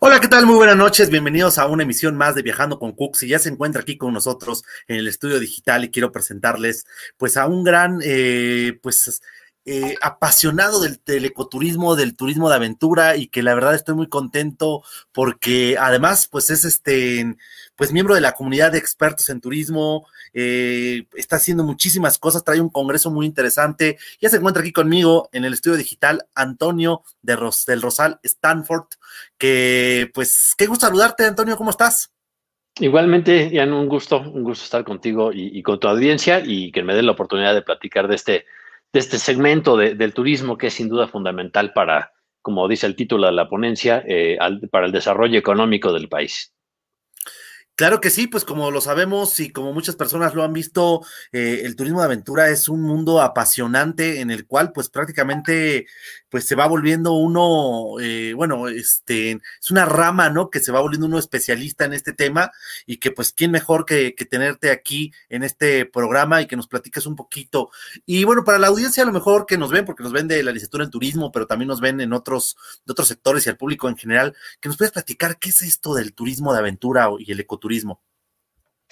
Hola, ¿qué tal? Muy buenas noches. Bienvenidos a una emisión más de Viajando con Cooks. Y ya se encuentra aquí con nosotros en el estudio digital y quiero presentarles pues a un gran eh, pues eh, apasionado del, ecoturismo, del turismo de aventura y que la verdad estoy muy contento porque además pues es este, pues miembro de la comunidad de expertos en turismo, eh, está haciendo muchísimas cosas, trae un congreso muy interesante. Ya se encuentra aquí conmigo en el estudio digital Antonio de del Rosal Stanford, que pues qué gusto saludarte Antonio, ¿cómo estás? Igualmente, Ian, un gusto, un gusto estar contigo y, y con tu audiencia y que me den la oportunidad de platicar de este de este segmento del turismo que es sin duda fundamental para, como dice el título de la ponencia, eh, para el desarrollo económico del país. Claro que sí, pues como lo sabemos y como muchas personas lo han visto, eh, el turismo de aventura es un mundo apasionante en el cual pues prácticamente pues se va volviendo uno, eh, bueno, este, es una rama, ¿no? Que se va volviendo uno especialista en este tema y que pues quién mejor que, tenerte aquí en este programa y que nos platiques un poquito. Y bueno, para la audiencia a lo mejor que nos ven, porque nos ven de la licenciatura en turismo, pero también nos ven en otros, de otros sectores y al público en general, que nos puedes platicar qué es esto del turismo de aventura y el ecoturismo turismo.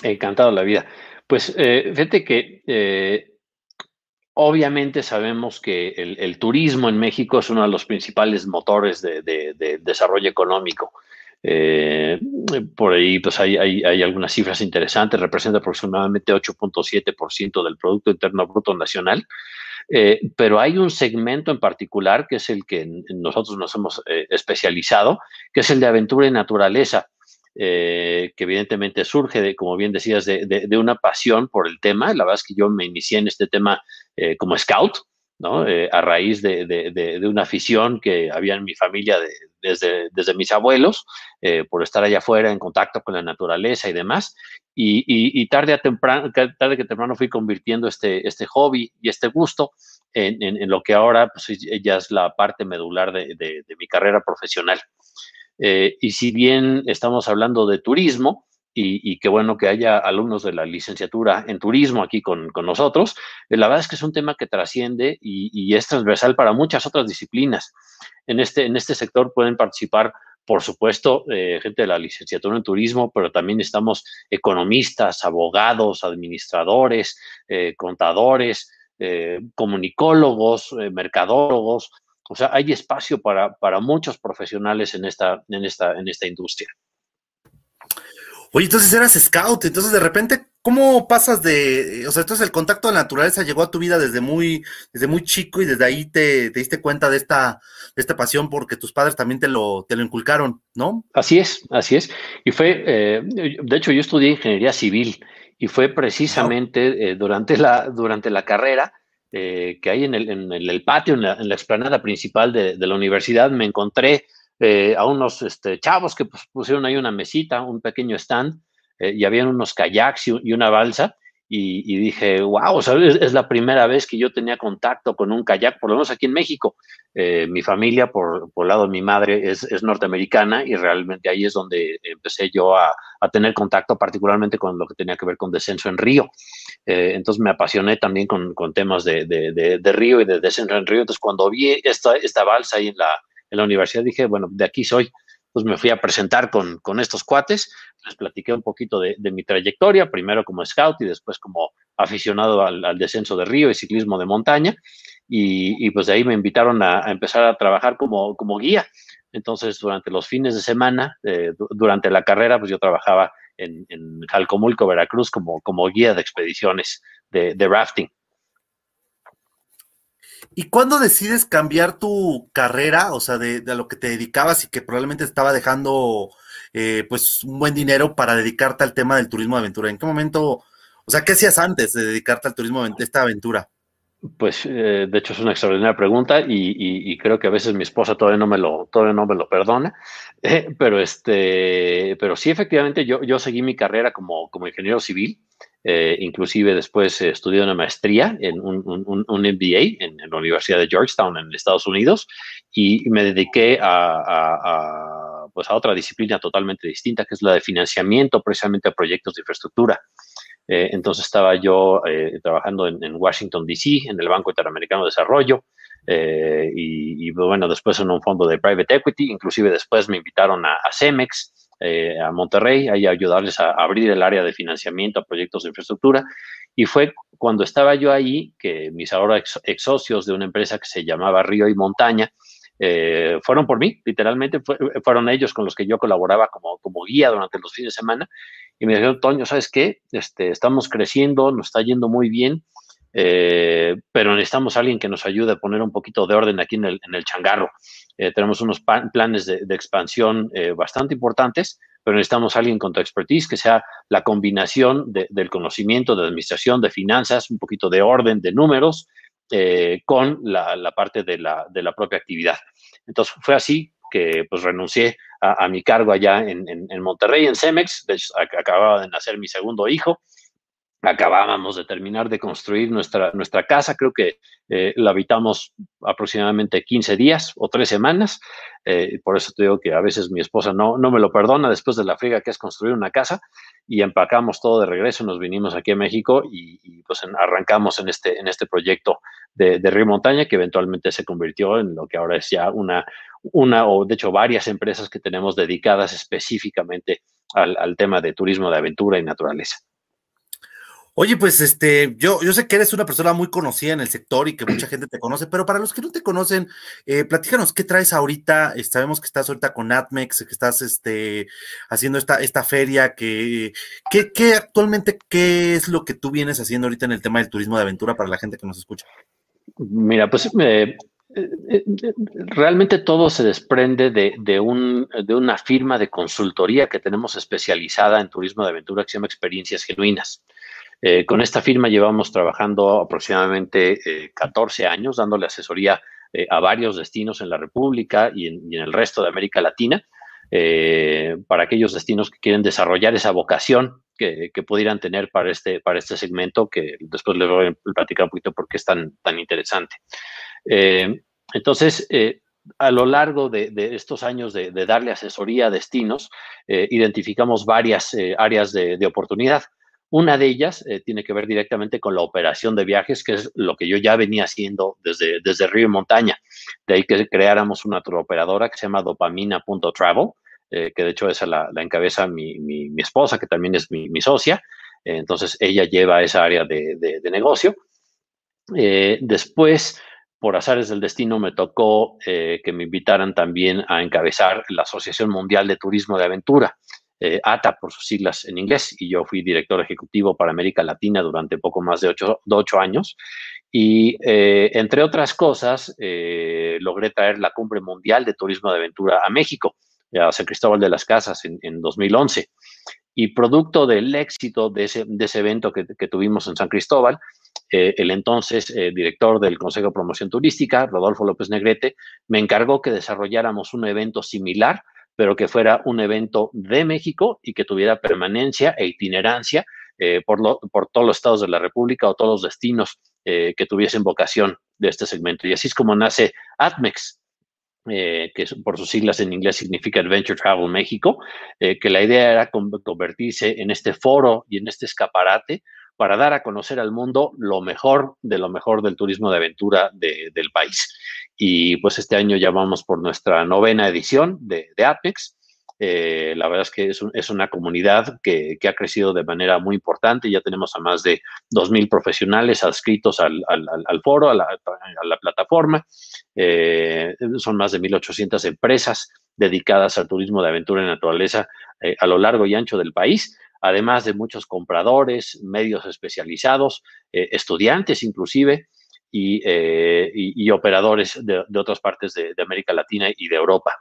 Encantado la vida. Pues eh, fíjate que eh, obviamente sabemos que el, turismo en México es uno de los principales motores de, desarrollo económico. Eh, por ahí pues hay, algunas cifras interesantes, representa aproximadamente 8.7% del Producto Interno Bruto Nacional, pero hay un segmento en particular que es el que nosotros nos hemos especializado, que es el de aventura y naturaleza. Eh, que evidentemente surge, de, como bien decías, de, una pasión por el tema. La verdad es que yo me inicié en este tema eh, como scout, ¿no? Eh, a raíz de, una afición que había en mi familia desde, desde mis abuelos, por estar allá afuera en contacto con la naturaleza y demás. Y, tarde, a temprano, tarde que temprano fui convirtiendo este, este hobby y este gusto en, lo que ahora pues, ya es la parte medular de mi carrera profesional. Eh, y si bien estamos hablando de turismo, y, qué bueno que haya alumnos de la licenciatura en turismo aquí con, nosotros, eh, la verdad es que es un tema que trasciende y, es transversal para muchas otras disciplinas. En este, en este sector pueden participar por supuesto, eh, gente de la licenciatura en turismo, pero también estamos economistas, abogados, administradores, contadores, comunicólogos, mercadólogos, o sea, hay espacio para, para muchos profesionales en esta, en, esta, en esta industria. Oye, entonces eras scout, entonces de repente, ¿cómo pasas de, o sea, entonces el contacto de la naturaleza llegó a tu vida desde muy, desde muy chico y desde ahí te, te diste cuenta de esta, de esta pasión porque tus padres también te lo, te lo inculcaron, ¿no? Así es, así es. Y fue, eh, de hecho, yo estudié ingeniería civil y fue precisamente eh, durante, la, durante la carrera eh, que hay en el, patio, en la, explanada principal de, la universidad, me encontré eh, a unos este, chavos que pues, pusieron ahí una mesita, un pequeño stand, eh, y habían unos kayaks y una balsa, y, dije, wow, es, la primera vez que yo tenía contacto con un kayak, por lo menos aquí en México. Eh, mi familia, por, por el lado de mi madre, es, es, norteamericana y realmente ahí es donde empecé yo a, a, tener contacto, particularmente con lo que tenía que ver con descenso en río. Eh, entonces me apasioné también con, con temas de, de, de, río y de descenso en río. Entonces cuando vi esta, esta balsa ahí en la, en la universidad, dije, bueno, de aquí soy pues me fui a presentar con, con estos cuates, les platiqué un poquito de, mi trayectoria, primero como scout y después como aficionado al, descenso de río y ciclismo de montaña, y, pues de ahí me invitaron a, empezar a trabajar como, como guía. Entonces, durante los fines de semana, eh, durante la carrera, pues yo trabajaba en, en Jalcomulco, Veracruz, como, como guía de expediciones de, de rafting. ¿Y cuándo decides cambiar tu carrera, o sea, de, a lo que te dedicabas y que probablemente estaba dejando eh, pues un buen dinero para dedicarte al tema del turismo de aventura? ¿En qué momento, o sea, qué hacías antes de dedicarte al turismo de esta aventura? Pues eh, de hecho es una extraordinaria pregunta y, creo que a veces mi esposa todavía no me lo, todavía no me lo perdona, eh, pero, este, pero sí efectivamente yo, yo seguí mi carrera como, como ingeniero civil eh, inclusive después estudié una maestría en un, MBA en, la Universidad de Georgetown en Estados Unidos y me dediqué a, pues a otra disciplina totalmente distinta, que es la de financiamiento precisamente a proyectos de infraestructura. Eh, entonces estaba yo eh, trabajando en, Washington, D.C., en el Banco Interamericano de Desarrollo, y, bueno, después en un fondo de private equity, inclusive después me invitaron a, Cemex, a Monterrey, ahí a ayudarles a abrir el área de financiamiento a proyectos de infraestructura. Y fue cuando estaba yo ahí que mis ahora ex, socios de una empresa que se llamaba Río y Montaña, eh, fueron por mí, literalmente fueron ellos con los que yo colaboraba como, como guía durante los fines de semana y me dijeron, Toño, ¿sabes qué? Este, estamos creciendo, nos está yendo muy bien, eh, pero necesitamos alguien que nos ayude a poner un poquito de orden aquí en el, en el changarro. Eh, tenemos unos planes de, de expansión bastante importantes, pero necesitamos alguien con tu expertise, que sea la combinación del conocimiento de administración, de finanzas, un poquito de orden, de números, eh, con la, parte de la, de la, propia actividad. Entonces fue así que pues renuncié a, mi cargo allá en, en, Monterrey, en Cemex, de acababa de nacer mi segundo hijo, acabábamos de terminar de construir nuestra, nuestra casa, creo que eh, la habitamos aproximadamente 15 días o tres semanas, eh, por eso te digo que a veces mi esposa no, no me lo perdona después de la friga que es construir una casa, y empacamos todo de regreso, nos vinimos aquí a México y, pues arrancamos en este, en este proyecto de, Río Montaña, que eventualmente se convirtió en lo que ahora es ya una, una o de hecho varias empresas que tenemos dedicadas específicamente al tema de turismo de aventura y naturaleza. Oye, pues este, yo, yo sé que eres una persona muy conocida en el sector y que mucha gente te conoce, pero para los que no te conocen, eh, platícanos qué traes ahorita. Eh, sabemos que estás ahorita con Atmex, que estás este, haciendo esta, esta feria, que, que, actualmente, ¿qué es lo que tú vienes haciendo ahorita en el tema del turismo de aventura para la gente que nos escucha? Mira, pues eh, realmente todo se desprende de, de, un, de una firma de consultoría que tenemos especializada en turismo de aventura que se llama Experiencias Genuinas. Eh, con esta firma llevamos trabajando aproximadamente 14 eh, años, dándole asesoría eh, a varios destinos en la República y en, el resto de América Latina, para aquellos destinos que quieren desarrollar esa vocación que, pudieran tener para este, para este segmento, que después les voy a platicar un poquito por qué es tan, tan interesante. entonces, a lo largo de, estos años de, darle asesoría a destinos, identificamos varias áreas de, oportunidad. Una de ellas eh, tiene que ver directamente con la operación de viajes, que es lo que yo ya venía haciendo desde, desde Río y Montaña. De ahí que creáramos una operadora que se llama dopamina.travel, eh, que de hecho esa la, encabeza mi, mi, esposa, que también es mi, socia. entonces ella lleva esa área de, de, negocio. Eh, después, por azares del destino, me tocó que me invitaran también a encabezar la Asociación Mundial de Turismo de Aventura. Eh, ATA por sus siglas en inglés, y yo fui director ejecutivo para América Latina durante poco más de ocho, años. Y eh, entre otras cosas, eh, logré traer la Cumbre Mundial de Turismo de Aventura a México, a San Cristóbal de las Casas en, 2011. Y producto del éxito de ese, evento que, tuvimos en San Cristóbal, el entonces director del Consejo de Promoción Turística, Rodolfo López Negrete, me encargó que desarrolláramos un evento similar pero que fuera un evento de México y que tuviera permanencia e itinerancia eh, por, por, todos los estados de la República o todos los destinos eh, que tuviesen vocación de este segmento. Y así es como nace ATMEX, eh, que por sus siglas en inglés significa Adventure Travel México, que la idea era convertirse en este foro y en este escaparate para dar a conocer al mundo lo mejor de lo mejor del turismo de aventura del país. Y pues este año ya vamos por nuestra novena edición de, de Apex. Eh, la verdad es que es, una comunidad que, ha crecido de manera muy importante. Ya tenemos a más de 2.000 profesionales adscritos al, foro, a la, plataforma. Eh, son más de 1.800 empresas dedicadas al turismo de aventura y naturaleza eh, a lo largo y ancho del país además de muchos compradores, medios especializados, estudiantes inclusive, eh, y, operadores de, otras partes de, América Latina y de Europa.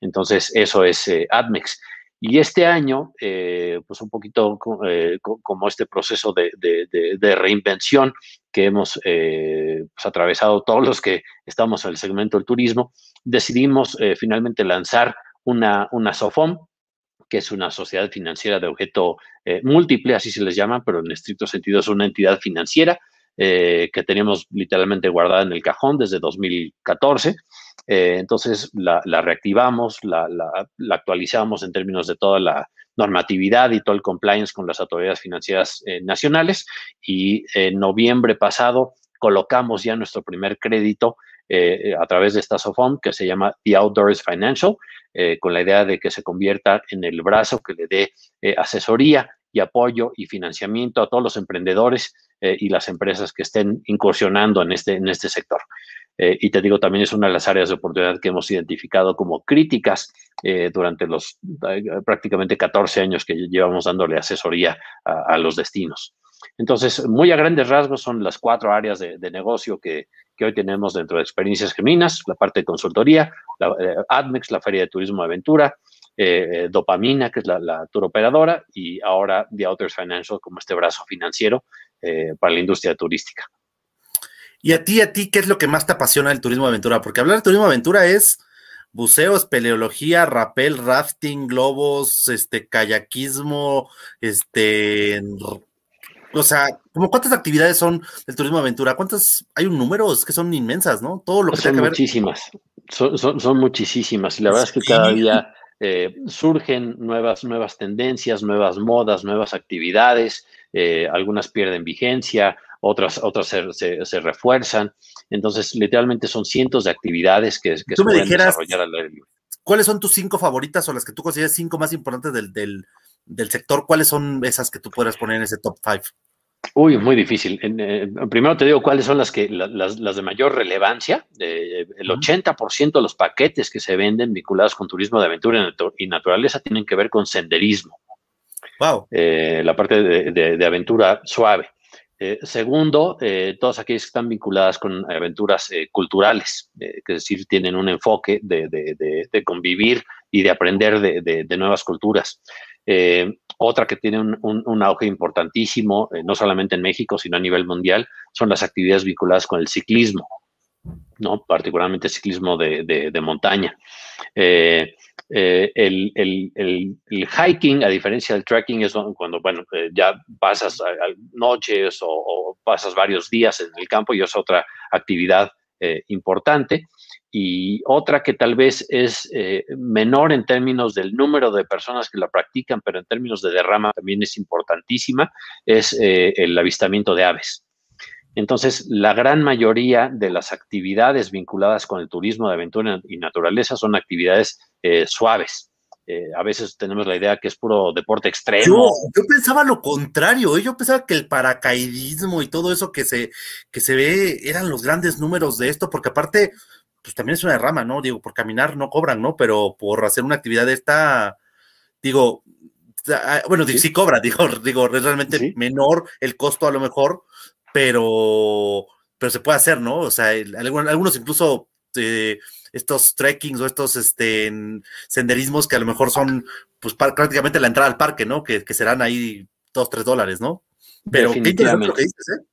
Entonces, eso es eh, ADMEX. Y este año, eh, pues un poquito como este proceso de, reinvención que hemos pues, atravesado todos los que estamos en el segmento del turismo, decidimos finalmente lanzar una, una SOFOM, que es una sociedad financiera de objeto múltiple, así se les llama, pero en estricto sentido es una entidad financiera eh, que tenemos literalmente guardada en el cajón desde 2014. Eh, entonces la, reactivamos, la, actualizamos en términos de toda la normatividad y todo el compliance con las autoridades financieras eh, nacionales y en noviembre pasado colocamos ya nuestro primer crédito a través de esta SOFOM que se llama The Outdoors Financial, con la idea de que se convierta en el brazo que le dé asesoría y apoyo y financiamiento a todos los emprendedores y las empresas que estén incursionando en este, en este sector. Eh, y te digo, también es una de las áreas de oportunidad que hemos identificado como críticas eh, durante los eh, prácticamente 14 años que llevamos dándole asesoría a, los destinos. Entonces, muy a grandes rasgos son las cuatro áreas de, negocio que, que, hoy tenemos dentro de Experiencias Geminas, la parte de consultoría, la, ADMEX, la Feria de Turismo Aventura, Dopamina, que es la, la tour operadora, y ahora The Outers Financial como este brazo financiero para la industria turística. Y a ti, a ti, ¿qué es lo que más te apasiona del turismo de aventura? Porque hablar de turismo de aventura es buceo, espeleología, rappel, rafting, globos, este, kayakismo, este, o sea, como cuántas actividades son del turismo de aventura? ¿Cuántas? Hay un número, es que son inmensas, ¿no? Todo lo que son muchísimas, son, son, muchísimas. Y la verdad es que cada día eh, surgen nuevas, nuevas tendencias, nuevas modas, nuevas actividades, eh, algunas pierden vigencia, otras, otras se, refuerzan. Entonces, literalmente son cientos de actividades que, que se pueden desarrollar al aire libre. ¿Cuáles son tus cinco favoritas o las que tú consideras cinco más importantes del, sector? ¿Cuáles son esas que tú puedas poner en ese top five? Uy, muy difícil. Eh, primero te digo cuáles son las que las, de mayor relevancia. Eh, el 80% de los paquetes que se venden vinculados con turismo de aventura y naturaleza tienen que ver con senderismo. Wow. Eh, la parte de aventura suave. Eh, segundo, eh, todas aquellas que están vinculadas con aventuras eh, culturales, que es decir, tienen un enfoque de, convivir y de aprender de, nuevas culturas. Otra que tiene un, auge importantísimo, no solamente en México, sino a nivel mundial, son las actividades vinculadas con el ciclismo, ¿no? particularmente ciclismo de, montaña. Eh, el, el, hiking, a diferencia del trekking, es cuando, bueno, eh, ya pasas noches o, pasas varios días en el campo y es otra actividad eh, importante. Y otra que tal vez es menor en términos del número de personas que la practican, pero en términos de derrama también es importantísima, es el avistamiento de aves. Entonces, la gran mayoría de las actividades vinculadas con el turismo de aventura y naturaleza son actividades eh, suaves. Eh, a veces tenemos la idea que es puro deporte extremo. Yo, pensaba lo contrario, ¿eh? yo pensaba que el paracaidismo y todo eso que se, que se ve eran los grandes números de esto, porque aparte, pues también es una rama, ¿no? Digo, por caminar no cobran, ¿no? Pero por hacer una actividad de esta, digo, ah, bueno, sí, cobra, digo, digo, es realmente menor el costo a lo mejor, pero, pero se puede hacer, ¿no? O sea, algunos incluso eh, estos trekkings o estos este, senderismos que a lo mejor son pues prácticamente la entrada al parque, ¿no? Que, serán ahí dos, tres dólares, ¿no? Pero definitivamente. lo que dices, ¿eh?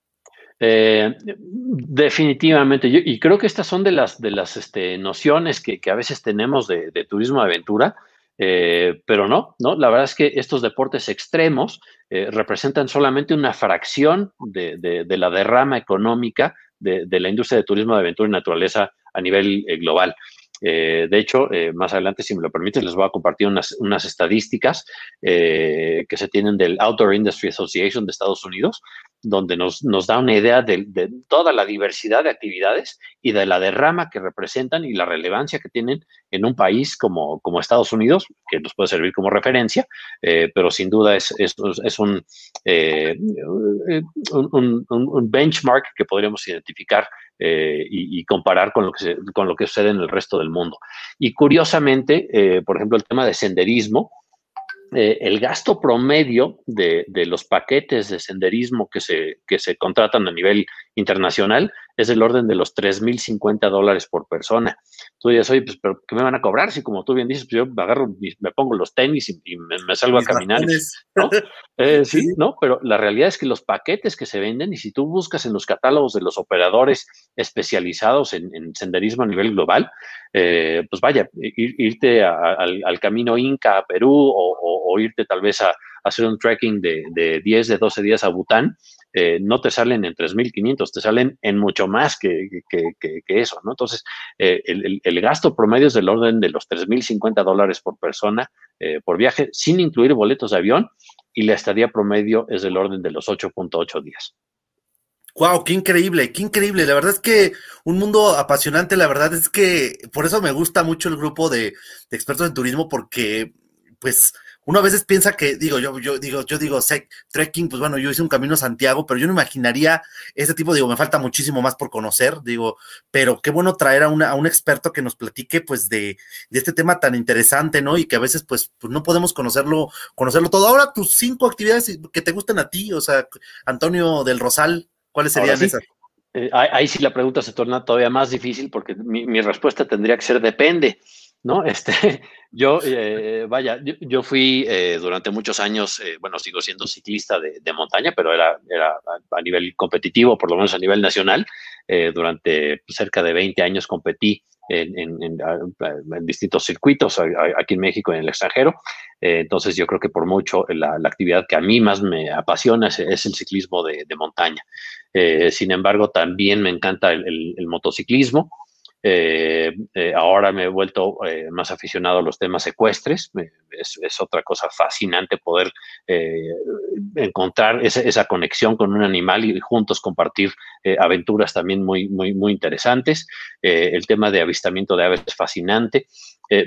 Eh, definitivamente, y creo que estas son de las, de las este, nociones que, a veces tenemos de, turismo de aventura, pero no, no, la verdad es que estos deportes extremos eh, representan solamente una fracción de, la derrama económica de, la industria de turismo de aventura y naturaleza a nivel eh, global. Eh, de hecho, eh, más adelante, si me lo permiten, les voy a compartir unas, estadísticas eh, que se tienen del Outdoor Industry Association de Estados Unidos, donde nos, da una idea de, toda la diversidad de actividades y de la derrama que representan y la relevancia que tienen en un país como, Estados Unidos, que nos puede servir como referencia, pero sin duda es, un, un benchmark que podríamos identificar eh, y, comparar con lo, que con lo que sucede en el resto del mundo. Y curiosamente, eh, por ejemplo, el tema de senderismo, eh, el gasto promedio de, los paquetes de senderismo que se, que se contratan a nivel internacional es del orden de los 3.050 dólares por persona. Tú dices, oye, pues, ¿pero qué me van a cobrar? Si como tú bien dices, pues yo agarro, me pongo los tenis y, me, salgo a caminar. ¿no? Eh, sí, ¿no? Pero la realidad es que los paquetes que se venden, y si tú buscas en los catálogos de los operadores especializados en, senderismo a nivel global, eh, pues vaya, irte al, camino Inca a Perú o, irte tal vez a, hacer un trekking de, de 10, de 12 días a Bután, eh, no te salen en 3.500, te salen en mucho más que, eso, ¿no? Entonces, eh, el, gasto promedio es del orden de los 3.050 dólares por persona eh, por viaje, sin incluir boletos de avión, y la estadía promedio es del orden de los 8.8 días. Wow, qué increíble, qué increíble. La verdad es que un mundo apasionante, la verdad es que por eso me gusta mucho el grupo de, de expertos en turismo, porque pues uno a veces piensa que, digo, yo, yo digo, yo digo, trekking, pues bueno, yo hice un camino a Santiago, pero yo no imaginaría ese tipo, digo, me falta muchísimo más por conocer, digo, pero qué bueno traer a, una, a un experto que nos platique, pues, de, de, este tema tan interesante, ¿no? Y que a veces, pues, pues, no podemos conocerlo, conocerlo todo. Ahora, tus cinco actividades que te gusten a ti, o sea, Antonio del Rosal, ¿cuáles serían esas? Eh, ahí sí la pregunta se torna todavía más difícil porque mi, mi respuesta tendría que ser depende. ¿No? Este, yo, eh, vaya, yo, fui eh, durante muchos años, eh, bueno, sigo siendo ciclista de, montaña, pero era, era a, nivel competitivo, por lo menos a nivel nacional. durante cerca de 20 años competí en, distintos circuitos aquí en México y en el extranjero. entonces yo creo que por mucho la, actividad que a mí más me apasiona es, el ciclismo de, montaña. sin embargo, también me encanta el motociclismo. Eh, eh, ahora me he vuelto eh, más aficionado a los temas secuestres. Es, otra cosa fascinante poder encontrar esa, conexión con un animal y juntos compartir aventuras también muy, muy, muy interesantes. el tema de avistamiento de aves es fascinante.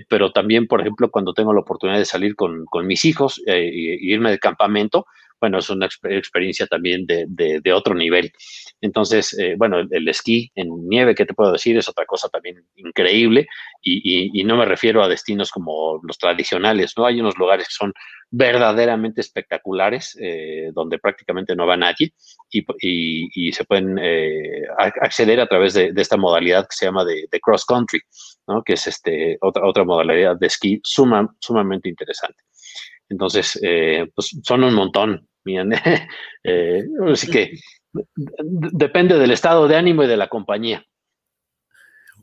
pero también, por ejemplo, cuando tengo la oportunidad de salir con, con mis hijos e irme de campamento, bueno, es una experiencia también de, otro nivel. Entonces, eh, bueno, el, esquí en nieve, ¿qué te puedo decir? Es otra cosa también increíble y, no me refiero a destinos como los tradicionales, ¿no? Hay unos lugares que son verdaderamente espectaculares, eh, donde prácticamente no va nadie y, se pueden eh, acceder a través de, esta modalidad que se llama de, cross country, ¿no? Que es este, otra, otra modalidad de esquí sumamente interesante. Entonces, pues son un montón. Eh, así que depende del estado de ánimo y de la compañía.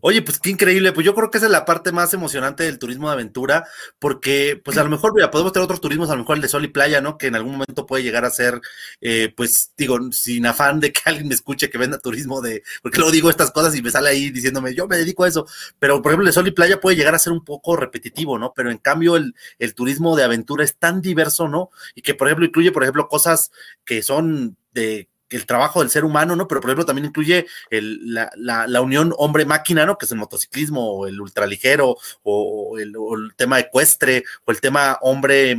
Oye, pues qué increíble, pues yo creo que esa es la parte más emocionante del turismo de aventura, porque pues a lo mejor, mira, podemos tener otros turismos, a lo mejor el de sol y playa, ¿no? Que en algún momento puede llegar a ser, eh, pues digo, sin afán de que alguien me escuche que venda turismo de, porque luego digo estas cosas y me sale ahí diciéndome, yo me dedico a eso, pero por ejemplo el de sol y playa puede llegar a ser un poco repetitivo, ¿no? Pero en cambio el, el turismo de aventura es tan diverso, ¿no? Y que por ejemplo incluye, por ejemplo, cosas que son de el trabajo del ser humano, ¿no? Pero por ejemplo también incluye la, unión hombre-máquina, ¿no? Que es el motociclismo, o el ultraligero, o, el, o el tema ecuestre, o el tema hombre,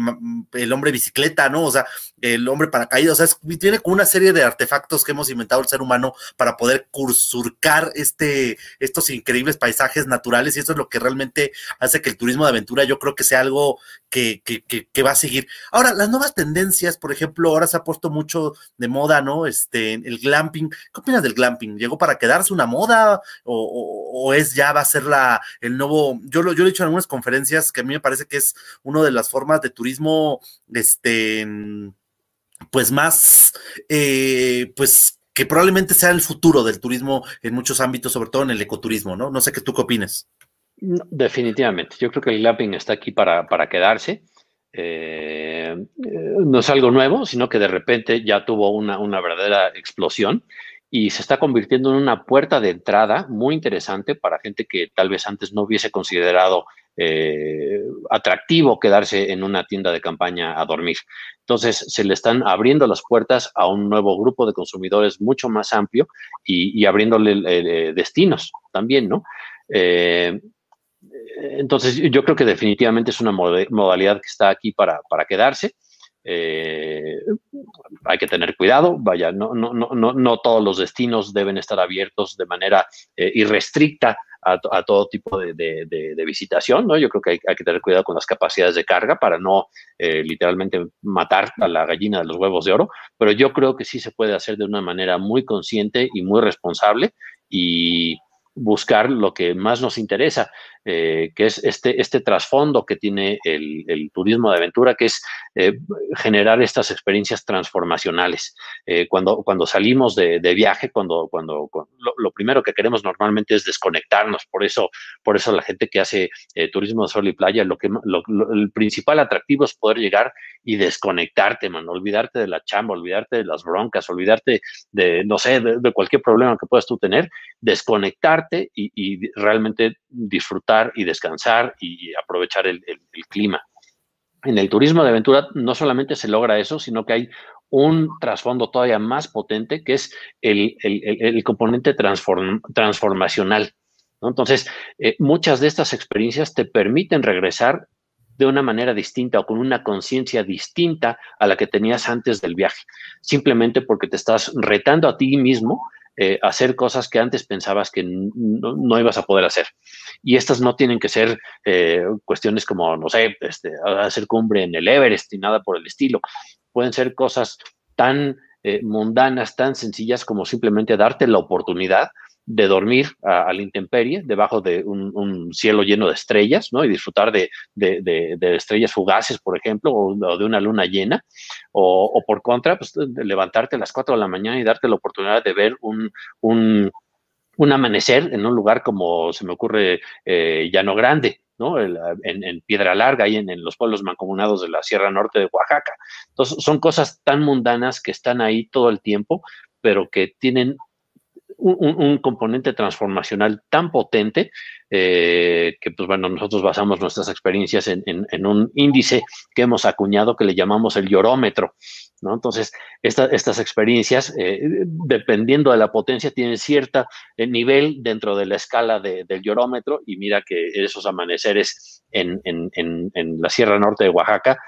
el hombre bicicleta, ¿no? O sea, el hombre paracaídas, o sea, tiene como una serie de artefactos que hemos inventado el ser humano para poder surcar este, estos increíbles paisajes naturales y eso es lo que realmente hace que el turismo de aventura yo creo que sea algo que, que, que, va a seguir. Ahora, las nuevas tendencias, por ejemplo, ahora se ha puesto mucho de moda, ¿no? Este, el glamping. ¿Qué opinas del glamping? ¿Llegó para quedarse una moda o, es ya va a ser la, el nuevo, yo lo, he dicho en algunas conferencias que a mí me parece que es una de las formas de turismo, este, pues más, eh, pues que probablemente sea el futuro del turismo en muchos ámbitos, sobre todo en el ecoturismo, ¿no? No sé qué tú qué opinas. definitivamente, yo creo que el glamping está aquí para, para quedarse. Eh, no es algo nuevo, sino que de repente ya tuvo una, una verdadera explosión y se está convirtiendo en una puerta de entrada muy interesante para gente que tal vez antes no hubiese considerado eh, atractivo quedarse en una tienda de campaña a dormir. Entonces, se le están abriendo las puertas a un nuevo grupo de consumidores mucho más amplio y, abriéndole eh, destinos también, ¿no? Eh, entonces, yo creo que definitivamente es una modalidad que está aquí para, para quedarse. hay que tener cuidado, vaya, no, no, no, no, todos los destinos deben estar abiertos de manera irrestricta a, todo tipo de, visitación, ¿no? Yo creo que hay, que tener cuidado con las capacidades de carga para no eh, literalmente matar a la gallina de los huevos de oro, pero yo creo que sí se puede hacer de una manera muy consciente y muy responsable y buscar lo que más nos interesa. Eh, que es este, este trasfondo que tiene el, turismo de aventura, que es eh, generar estas experiencias transformacionales. Eh, cuando, cuando salimos de, viaje, cuando, cuando, lo, primero que queremos normalmente es desconectarnos, por eso, por eso la gente que hace turismo de sol y playa, lo que, el principal atractivo es poder llegar y desconectarte, man, olvidarte de la chamba, olvidarte de las broncas, olvidarte de, no sé, de, cualquier problema que puedas tú tener, desconectarte y, realmente disfrutar y descansar y aprovechar el, clima. En el turismo de aventura no solamente se logra eso, sino que hay un trasfondo todavía más potente que es el, componente transformacional. Entonces, eh, muchas de estas experiencias te permiten regresar de una manera distinta o con una conciencia distinta a la que tenías antes del viaje, simplemente porque te estás retando a ti mismo eh, hacer cosas que antes pensabas que no, ibas a poder hacer. Y estas no tienen que ser eh, cuestiones como, no sé, este, hacer cumbre en el Everest y nada por el estilo. Pueden ser cosas tan eh, mundanas, tan sencillas como simplemente darte la oportunidad de dormir a, la intemperie debajo de un, cielo lleno de estrellas, ¿no? Y disfrutar de, estrellas fugaces, por ejemplo, o, de una luna llena, o, por contra, pues levantarte a las 4 de la mañana y darte la oportunidad de ver un, amanecer en un lugar como se me ocurre eh, Llano Grande, ¿no? En, Piedra Larga y en, en, los pueblos mancomunados de la Sierra Norte de Oaxaca. Entonces, son cosas tan mundanas que están ahí todo el tiempo, pero que tienen un, componente transformacional tan potente eh, que, pues bueno, nosotros basamos nuestras experiencias en, un índice que hemos acuñado que le llamamos el llorómetro. ¿no? Entonces, estas experiencias, eh, dependiendo de la potencia, tienen cierto eh, nivel dentro de la escala del llorómetro y mira que esos amaneceres en, la Sierra Norte de Oaxaca,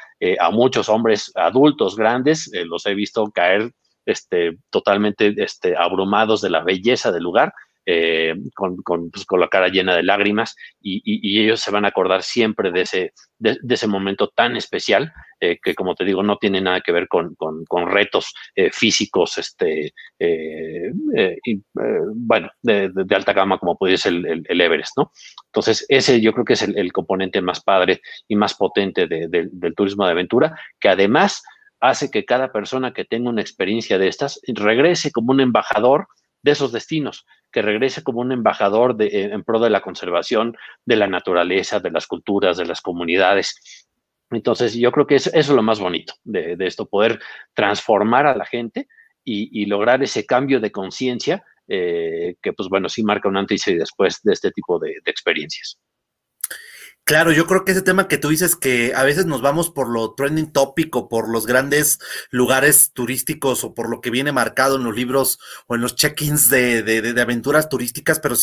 a muchos hombres adultos grandes, los he visto caer este, totalmente este, abrumados de la belleza del lugar, eh, con, pues, con, la cara llena de lágrimas y, ellos se van a acordar siempre de ese, momento tan especial eh, que, como te digo, no tiene nada que ver con, con retos eh, físicos, este, bueno, de, alta gama como puede ser el, Everest, ¿no? Entonces, ese yo creo que es el, componente más padre y más potente del turismo de aventura, que además hace que cada persona que tenga una experiencia de estas regrese como un embajador de esos destinos, que regrese como un embajador de, en pro de la conservación de la naturaleza, de las culturas, de las comunidades. Entonces, yo creo que eso, es lo más bonito de, esto, poder transformar a la gente y, lograr ese cambio de conciencia eh, que, pues bueno, sí marca un antes y después de este tipo de experiencias. Claro, yo creo que ese tema que tú dices que a veces nos vamos por lo trending topic o por los grandes lugares turísticos o por lo que viene marcado en los libros o en los check-ins de, de, aventuras turísticas, pero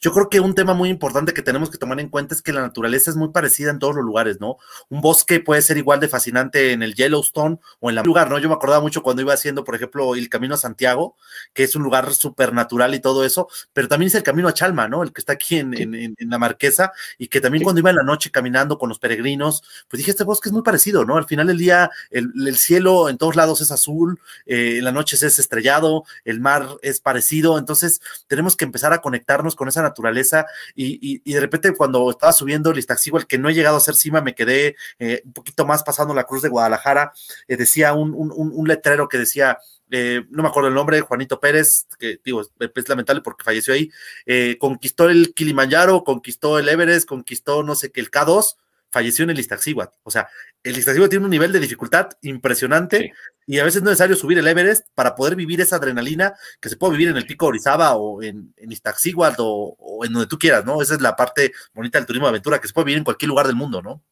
yo creo que un tema muy importante que tenemos que tomar en cuenta es que la naturaleza es muy parecida en todos los lugares, ¿no? Un bosque puede ser igual de fascinante en el Yellowstone o en la lugar, ¿no? Yo me acordaba mucho cuando iba haciendo, por ejemplo, el Camino a Santiago, que es un lugar súper natural y todo eso, pero también es el Camino a Chalma, ¿no? El que está aquí en, en, la Marquesa y que también cuando iba en la noche caminando con los peregrinos, pues dije, este bosque es muy parecido, ¿no? Al final del día, el, cielo en todos lados es azul, eh, en la noche es estrellado, el mar es parecido, entonces tenemos que empezar a conectarnos con esa naturaleza y, de repente cuando estaba subiendo el Iztaccíhuatl, que no he llegado a ser cima, me quedé eh, un poquito más pasando la Cruz de Guadalajara, eh, decía un, un letrero que decía, eh, no me acuerdo el nombre, Juanito Pérez, que digo, es, lamentable porque falleció ahí, eh, conquistó el Kilimanjaro, conquistó el Everest, conquistó no sé qué, el K2, falleció en el Iztaccíhuatl. O sea, el Iztaccíhuatl tiene un nivel de dificultad impresionante y a veces es necesario subir el Everest para poder vivir esa adrenalina que se puede vivir en el Pico Orizaba o en, en Iztaccíhuatl o, o en donde tú quieras, ¿no? Esa es la parte bonita del turismo de aventura, que se puede vivir en cualquier lugar del mundo, ¿no?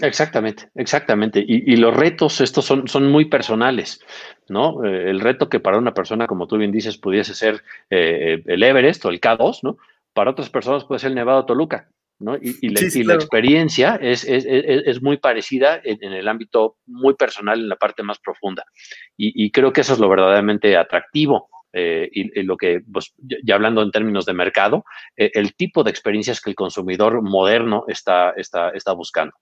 Exactamente, exactamente. Y, los retos estos son, son muy personales, ¿no? Eh, el reto que para una persona, como tú bien dices, pudiese ser eh, el Everest o el K2, ¿no? Para otras personas puede ser el Nevado Toluca, ¿no? Y, la, experiencia es, es, muy parecida en, el ámbito muy personal, en la parte más profunda. Y, creo que eso es lo verdaderamente atractivo. Eh, y, lo que, pues, ya hablando en términos de mercado, el tipo de experiencias que el consumidor moderno está, está, está buscando.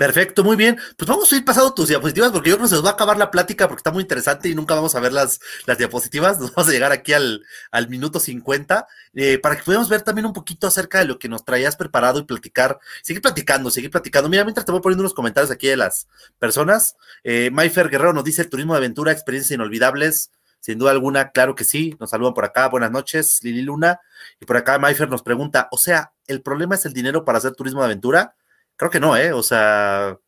Perfecto, muy bien. Pues vamos a ir pasando tus diapositivas porque yo creo que se nos va a acabar la plática porque está muy interesante y nunca vamos a ver las, las diapositivas. Nos vamos a llegar aquí al, al minuto 50 eh, para que podamos ver también un poquito acerca de lo que nos traías preparado y platicar. Seguir platicando, seguir platicando. Mira, mientras te voy poniendo unos comentarios aquí de las personas. Eh, Mayfer Guerrero nos dice el turismo de aventura, experiencias inolvidables. Sin duda alguna, claro que sí. Nos saludan por acá. Buenas noches, Lili Luna. Y por acá Mayfer nos pregunta, o sea, ¿el problema es el dinero para hacer turismo de aventura? Creo que no, ¿eh? O sea,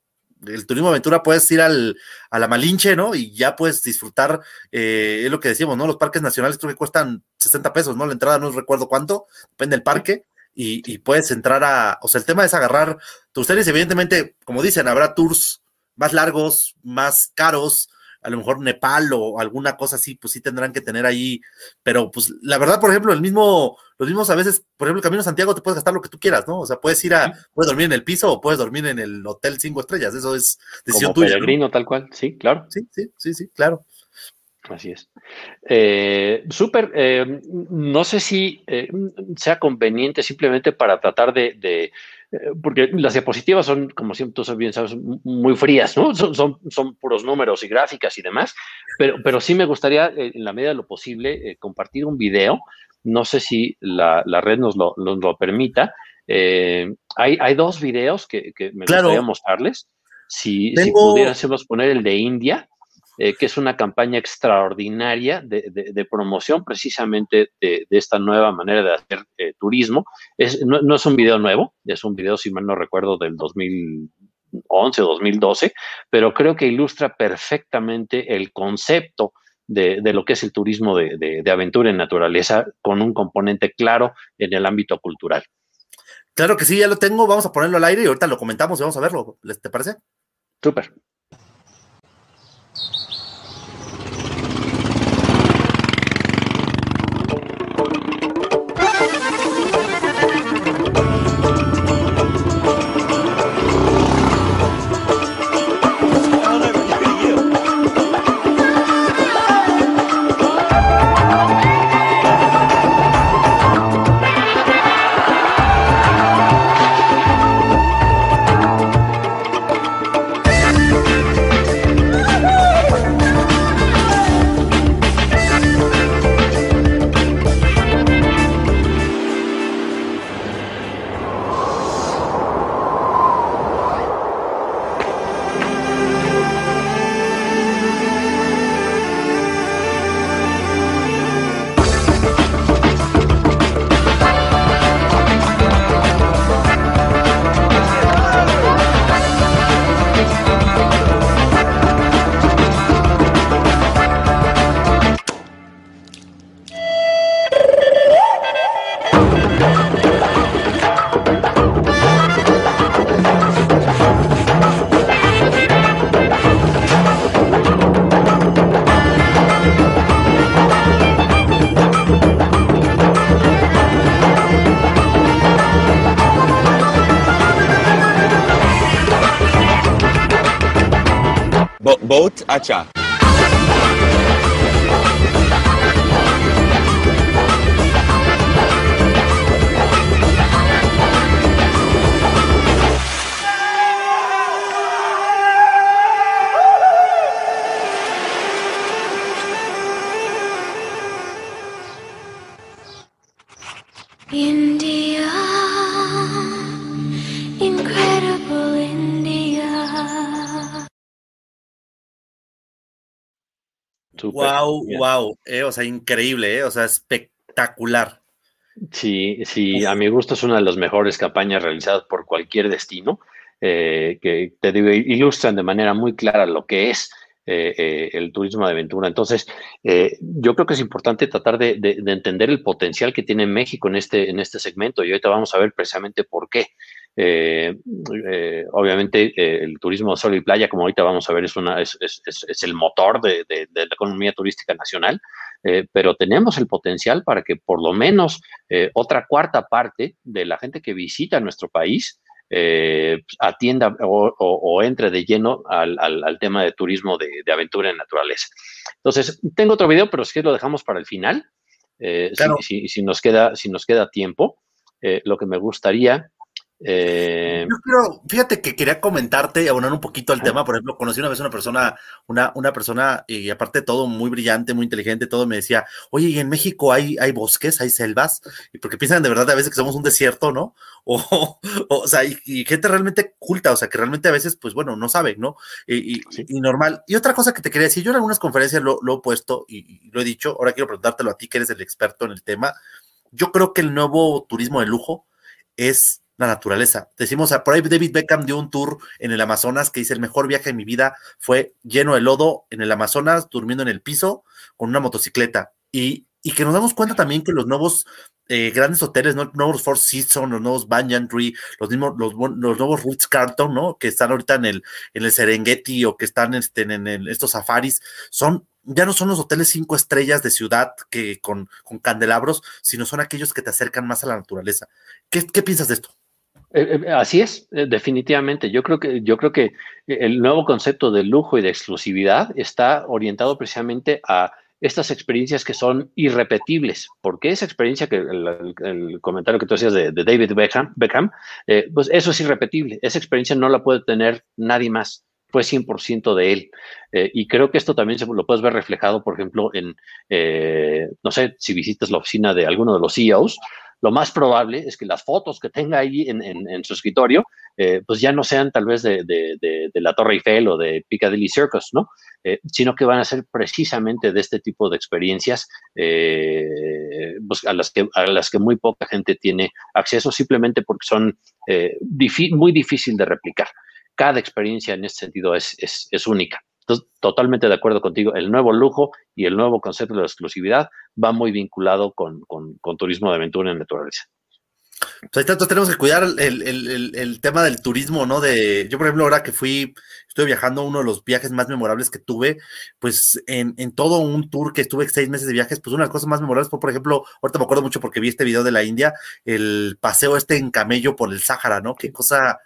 el turismo aventura puedes ir al, a la Malinche, ¿no? Y ya puedes disfrutar, eh, es lo que decíamos, ¿no? Los parques nacionales creo que cuestan 60 pesos, ¿no? La entrada no recuerdo cuánto, depende del parque. y, puedes entrar a, o sea, el tema es agarrar tus series, evidentemente, como dicen, habrá tours más largos, más caros, a lo mejor Nepal o alguna cosa así, pues sí tendrán que tener ahí, pero pues la verdad, por ejemplo, el mismo, los mismos a veces, por ejemplo, el Camino a Santiago te puedes gastar lo que tú quieras, ¿no? O sea, puedes ir a, puedes dormir en el piso o puedes dormir en el hotel cinco estrellas, eso es decisión Como peregrino, tal cual, sí, claro. Sí, sí, sí, sí, claro. Así es. Eh, Súper. Eh, no sé si eh, sea conveniente simplemente para tratar de, porque las diapositivas son, como siempre tú bien sabes, muy frías, ¿no? Son, son, puros números y gráficas y demás, pero, pero sí me gustaría, en la medida de lo posible, compartir un video. No sé si la, red nos lo, permita. Hay, hay, dos videos que, me gustaría mostrarles. Si, si pudiéramos poner el de India, eh, que es una campaña extraordinaria de, promoción precisamente de, esta nueva manera de hacer eh, turismo. Es, no, es un video nuevo, es un video, si mal no recuerdo, del 2011 o 2012, pero creo que ilustra perfectamente el concepto de, lo que es el turismo de, aventura en naturaleza con un componente claro en el ámbito cultural. Claro que sí, ya lo tengo, vamos a ponerlo al aire y ahorita lo comentamos y vamos a verlo, ¿te parece? Súper. tchau. Wow, wow, eh, o sea, increíble, eh, o sea, espectacular. Sí, sí, a mi gusto es una de las mejores campañas realizadas por cualquier destino, eh, que te digo, ilustran de manera muy clara lo que es el turismo de aventura. Entonces, yo creo que es importante tratar de, entender el potencial que tiene México en este, en este segmento y ahorita vamos a ver precisamente por qué. Eh, eh, obviamente eh, el turismo de sol y playa, como ahorita vamos a ver, es, una, es, el motor de, la economía turística nacional, pero tenemos el potencial para que por lo menos otra cuarta parte de la gente que visita nuestro país atienda o, entre de lleno al, tema de turismo de, aventura en naturaleza. Entonces, tengo otro video, pero si que lo dejamos para el final. si, nos queda, si nos queda tiempo, lo que me gustaría eh, Yo quiero, fíjate que quería comentarte y abonar un poquito al tema. Por ejemplo, conocí una vez una persona, una, una persona, y aparte de todo, muy brillante, muy inteligente, todo me decía, oye, ¿y en México hay, hay bosques, hay selvas? Y porque piensan de verdad a veces que somos un desierto, ¿no? O, o, sea, y, gente realmente culta, o sea, que realmente a veces, pues bueno, no sabe, ¿no? Y, y, normal. Y otra cosa que te quería decir, yo en algunas conferencias lo, lo he puesto y, lo he dicho, ahora quiero preguntártelo a ti, que eres el experto en el tema. Yo creo que el nuevo turismo de lujo es la naturaleza. Decimos, por ahí David Beckham dio un tour en el Amazonas que dice, el mejor viaje de mi vida fue lleno de lodo en el Amazonas, durmiendo en el piso con una motocicleta. Y y que nos damos cuenta también que los nuevos eh, grandes hoteles, ¿no? Nuevos Four Seasons, los nuevos Banyan Tree, los mismos, los, los nuevos Ritz Carlton, ¿no? Que están ahorita en el, en el Serengeti o que están este, en, estos safaris, son, ya no son los hoteles cinco estrellas de ciudad que con, con candelabros, sino son aquellos que te acercan más a la naturaleza. ¿Qué, qué piensas de esto? Eh, eh, así es, definitivamente. Yo creo que yo creo que el nuevo concepto de lujo y de exclusividad está orientado precisamente a estas experiencias que son irrepetibles, porque esa experiencia que el, comentario que tú hacías de, David Beckham, Beckham eh, pues eso es irrepetible, esa experiencia no la puede tener nadie más, fue 100% de él. Eh, y creo que esto también se lo puedes ver reflejado, por ejemplo, en, eh, no sé, si visitas la oficina de alguno de los CEOs, lo más probable es que las fotos que tenga ahí en, su escritorio, eh, pues ya no sean tal vez de, la Torre Eiffel o de Piccadilly Circus, ¿no? Eh, sino que van a ser precisamente de este tipo de experiencias eh, pues a, las que, a las que muy poca gente tiene acceso simplemente porque son muy difícil de replicar. Cada experiencia en este sentido es única. Entonces, totalmente de acuerdo contigo, el nuevo lujo y el nuevo concepto de la exclusividad va muy vinculado con, turismo de aventura en naturaleza. Pues ahí tanto tenemos que cuidar el, tema del turismo, ¿no? De, yo, por ejemplo, ahora que fui, estuve viajando, uno de los viajes más memorables que tuve, pues en, en todo un tour que estuve seis meses de viajes, pues una de las cosas más memorables fue, por ejemplo, ahorita me acuerdo mucho porque vi este video de la India, el paseo este en camello por el Sáhara, ¿no? Qué cosa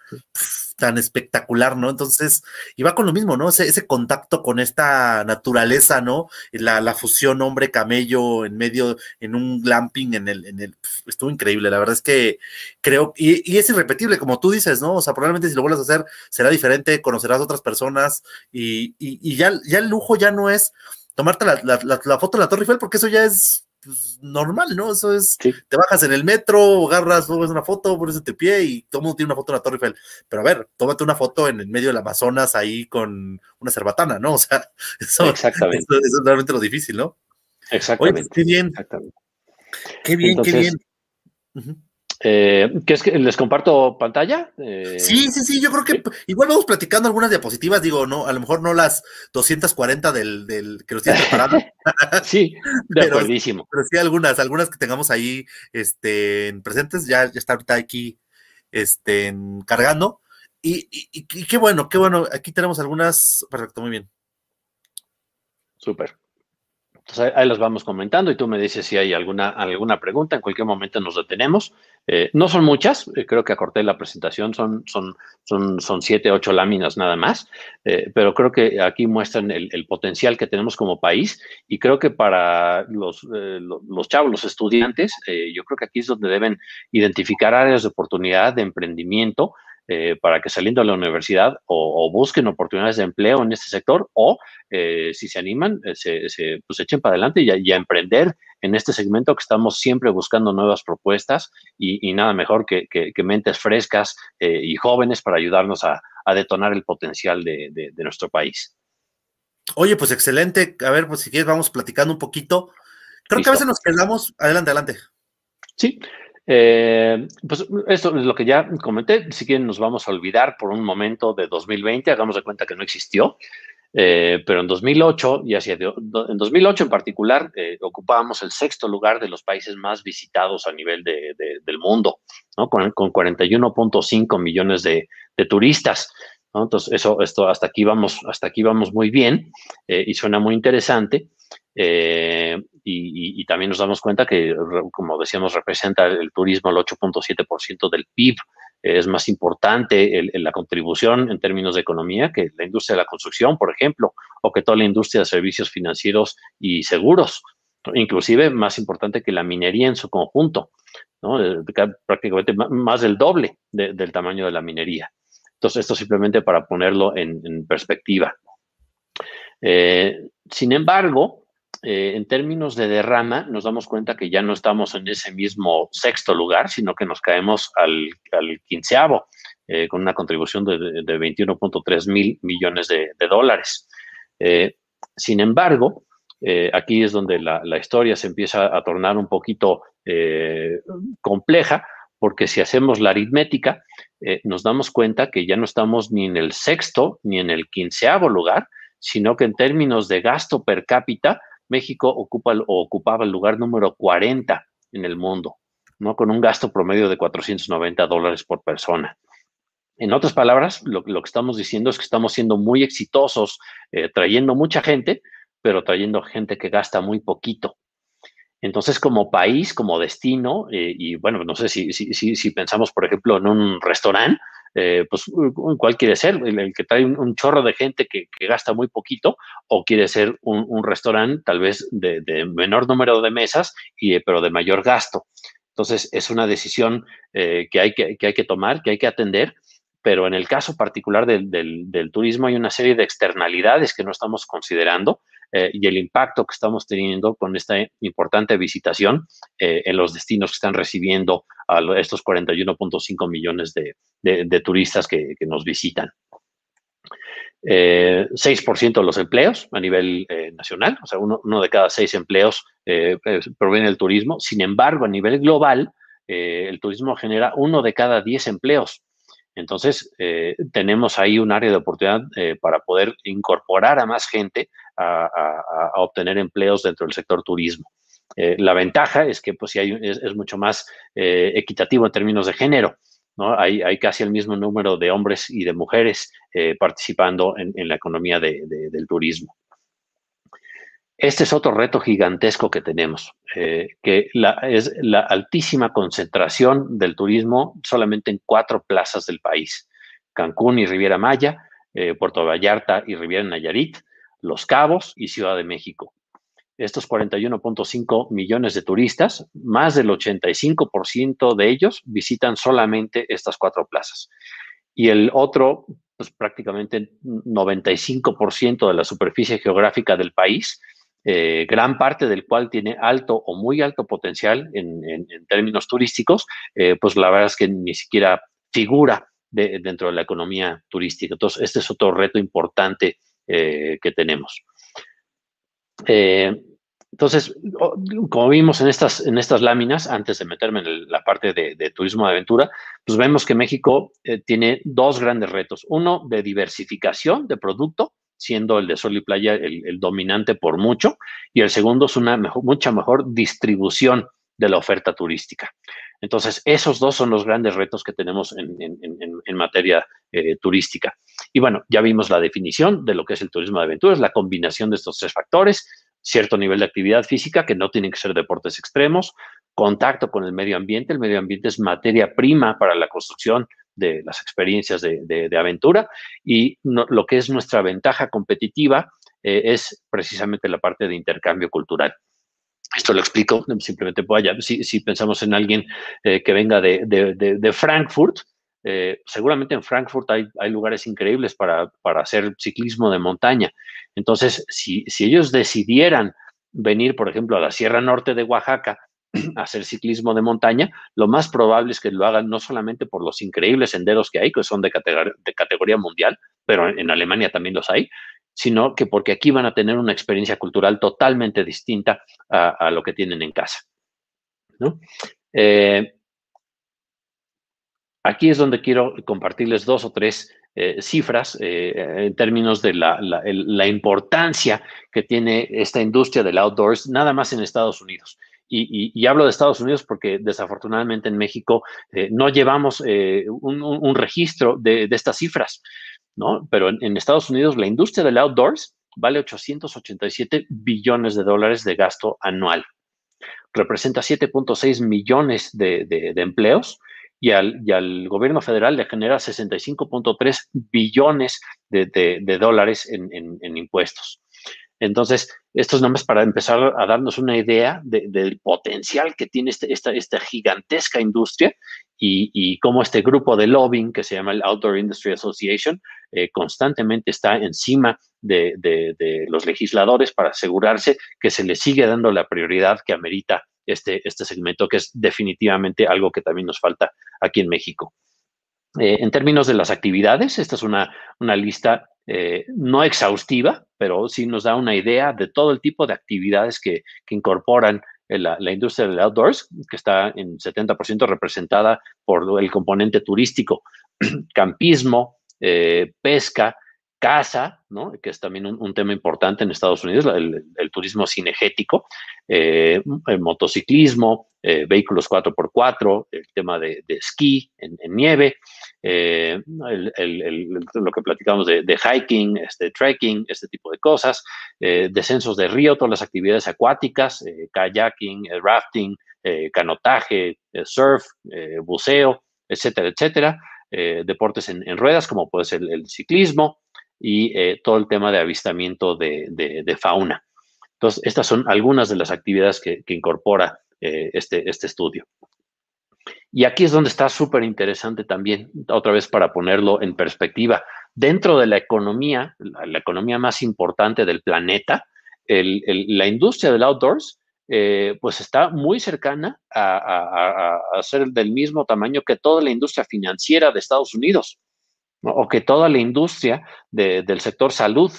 tan espectacular, ¿no? Entonces, va con lo mismo, ¿no? Ese, ese contacto con esta naturaleza, ¿no? La, la fusión hombre-camello en medio, en un glamping, en el, en el, estuvo increíble, la verdad es que creo, y, y, es irrepetible, como tú dices, ¿no? O sea, probablemente si lo vuelves a hacer, será diferente, conocerás a otras personas, y, ya, ya el lujo ya no es tomarte la, la, la, foto de la Torre Eiffel, porque eso ya es pues, normal, ¿no? Eso es, te bajas en el metro, agarras, tomas una foto, pones de pie y todo el mundo tiene una foto de la Torre Eiffel. Pero a ver, tómate una foto en el medio del Amazonas ahí con una cerbatana, ¿no? O sea, eso, Exactamente. eso, es realmente lo difícil, ¿no? Exactamente. Oye, qué bien. Qué bien, qué bien. Eh, es que les comparto pantalla? Eh, sí, sí, sí, yo creo que igual vamos platicando algunas diapositivas, digo, no, a lo mejor no las 240 del, del que nos tienen preparado. sí, de pero, pero sí algunas, algunas que tengamos ahí este, presentes, ya, ya está ahorita aquí este, cargando. Y, y, qué bueno, qué bueno, aquí tenemos algunas, perfecto, muy bien. Súper. Entonces ahí, las vamos comentando y tú me dices si hay alguna, alguna pregunta. En cualquier momento nos detenemos. Eh, no son muchas, eh, creo que acorté la presentación, son, son, son, son siete, ocho láminas nada más, eh, pero creo que aquí muestran el, potencial que tenemos como país y creo que para los, los chavos, los estudiantes, yo creo que aquí es donde deben identificar áreas de oportunidad de emprendimiento eh, para que saliendo de la universidad o, busquen oportunidades de empleo en este sector o eh, si se animan, eh, se, pues echen para adelante y a, emprender en este segmento que estamos siempre buscando nuevas propuestas y, nada mejor que, mentes frescas y jóvenes para ayudarnos a, detonar el potencial de, nuestro país. Oye, pues excelente. A ver, pues si quieres vamos platicando un poquito. Creo que a veces nos quedamos. Adelante, adelante. Sí, eh, pues esto es lo que ya comenté. Si quieren, nos vamos a olvidar por un momento de 2020. Hagamos de cuenta que no existió. Eh, pero en 2008, y hacia en 2008 en particular, eh, ocupábamos el sexto lugar de los países más visitados a nivel del mundo, ¿no? con, con 41.5 millones de, turistas. Entonces, eso, esto, hasta aquí vamos, hasta aquí vamos muy bien y suena muy interesante. Eh, y, también nos damos cuenta que, como decíamos, representa el turismo el 8.7% del PIB. Es más importante la contribución en términos de economía que la industria de la construcción, por ejemplo, o que toda la industria de servicios financieros y seguros. Inclusive más importante que la minería en su conjunto, eh, prácticamente más del doble del tamaño de la minería. Entonces, esto simplemente para ponerlo en, perspectiva. Eh, sin embargo, eh, en términos de derrama, nos damos cuenta que ya no estamos en ese mismo sexto lugar, sino que nos caemos al, quinceavo, eh, con una contribución de, 21.3 mil millones de, dólares. Eh, sin embargo, aquí es donde la, historia se empieza a tornar un poquito compleja, porque si hacemos la aritmética, nos damos cuenta que ya no estamos ni en el sexto ni en el quinceavo lugar, sino que en términos de gasto per cápita, México ocupa o ocupaba el lugar número 40 en el mundo, ¿no? Con un gasto promedio de 490 dólares por persona. En otras palabras, lo, que estamos diciendo es que estamos siendo muy exitosos eh, trayendo mucha gente, pero trayendo gente que gasta muy poquito. Entonces, como país, como destino, eh, y bueno, no sé si, si, si, pensamos, por ejemplo, en un restaurante, eh, pues, ¿cuál quiere ser? El, que trae un, chorro de gente que, gasta muy poquito, o quiere ser un, restaurante tal vez de, menor número de mesas, y, pero de mayor gasto. Entonces, es una decisión que, hay que, que hay que tomar, que hay que atender pero en el caso particular del, turismo hay una serie de externalidades que no estamos considerando eh, y el impacto que estamos teniendo con esta importante visitación eh, en los destinos que están recibiendo a estos 41.5 millones de, turistas que, nos visitan. 6% eh, de los empleos a nivel nacional, o sea, uno, de cada seis empleos proviene del turismo. Sin embargo, a nivel global, el turismo genera uno de cada diez empleos. Entonces, eh, tenemos ahí un área de oportunidad eh, para poder incorporar a más gente a, obtener empleos dentro del sector turismo. Eh, la ventaja es que pues, hay, es, mucho más equitativo en términos de género. ¿no? Hay, hay, casi el mismo número de hombres y de mujeres participando en, la economía del turismo. Este es otro reto gigantesco que tenemos, eh, que es la altísima concentración del turismo solamente en cuatro plazas del país, Cancún y Riviera Maya, eh, Puerto Vallarta y Riviera Nayarit, Los Cabos y Ciudad de México. Estos 41.5 millones de turistas, más del 85% de ellos visitan solamente estas cuatro plazas. Y el otro, pues prácticamente 95% de la superficie geográfica del país, eh, gran parte del cual tiene alto o muy alto potencial en, términos turísticos, eh, pues la verdad es que ni siquiera figura dentro de la economía turística. Entonces, este es otro reto importante eh, que tenemos. entonces, como vimos en estas, en estas láminas, antes de meterme en la parte de, turismo de aventura, pues vemos que México tiene dos grandes retos. Uno, de diversificación de producto, siendo el de sol y playa el, dominante por mucho, y el segundo es una mucha mejor distribución de la oferta turística. Entonces, esos dos son los grandes retos que tenemos en, materia eh, turística. Y bueno, ya vimos la definición de lo que es el turismo de aventuras, la combinación de estos tres factores, cierto nivel de actividad física, que no tienen que ser deportes extremos, contacto con el medio ambiente, el medio ambiente es materia prima para la construcción de las experiencias de, aventura y lo que es nuestra ventaja competitiva eh, es precisamente la parte de intercambio cultural. Esto lo explico simplemente, vaya, si, si pensamos en alguien eh, que venga de, Frankfurt, eh, seguramente en Frankfurt hay, hay lugares increíbles para, para, hacer ciclismo de montaña. Entonces, si, si ellos decidieran venir, por ejemplo, a la Sierra Norte de Oaxaca hacer ciclismo de montaña, lo más probable es que lo hagan no solamente por los increíbles senderos que hay, que son de, categoría, mundial, pero en, Alemania también los hay, sino que porque aquí van a tener una experiencia cultural totalmente distinta a, lo que tienen en casa. Eh, aquí es donde quiero compartirles dos o tres eh, cifras eh, en términos de la, importancia que tiene esta industria del outdoors, nada más en Estados Unidos. Y, hablo de Estados Unidos porque desafortunadamente en México no llevamos un, registro de, estas cifras, ¿no? Pero en, Estados Unidos la industria del outdoors vale 887 billones de dólares de gasto anual. Representa 7.6 millones de, empleos y al, al, gobierno federal le genera 65.3 billones de, dólares en impuestos. Entonces, estos nombres para empezar a darnos una idea del potencial que tiene este, esta, esta, gigantesca industria y, cómo este grupo de lobbying que se llama el Outdoor Industry Association eh, constantemente está encima de, los legisladores para asegurarse que se le sigue dando la prioridad que amerita este, este segmento, que es definitivamente algo que también nos falta aquí en México. Eh, en términos de las actividades, esta es una, una lista eh, no exhaustiva, pero sí nos da una idea de todo el tipo de actividades que, incorporan la, industria del outdoors, que está en 70% representada por el componente turístico, campismo, eh, pesca, casa, ¿no? que es también un, tema importante en Estados Unidos, el, turismo cinegético, eh, el motociclismo, eh, vehículos 4x4, el tema de, esquí en, nieve, eh, lo que platicamos de, hiking, este, trekking, este tipo de cosas, descensos de río, todas las actividades acuáticas, kayaking, rafting, canotaje, surf, buceo, etcétera, etcétera. deportes en, ruedas, como puede ser el ciclismo, y eh, todo el tema de avistamiento de, fauna. Entonces, estas son algunas de las actividades que, incorpora eh, este, este estudio. Y aquí es donde está súper interesante también, otra vez para ponerlo en perspectiva. Dentro de la economía, la, economía más importante del planeta, la industria del outdoors, eh, pues está muy cercana a, a, ser del mismo tamaño que toda la industria financiera de Estados Unidos o que toda la industria del sector salud.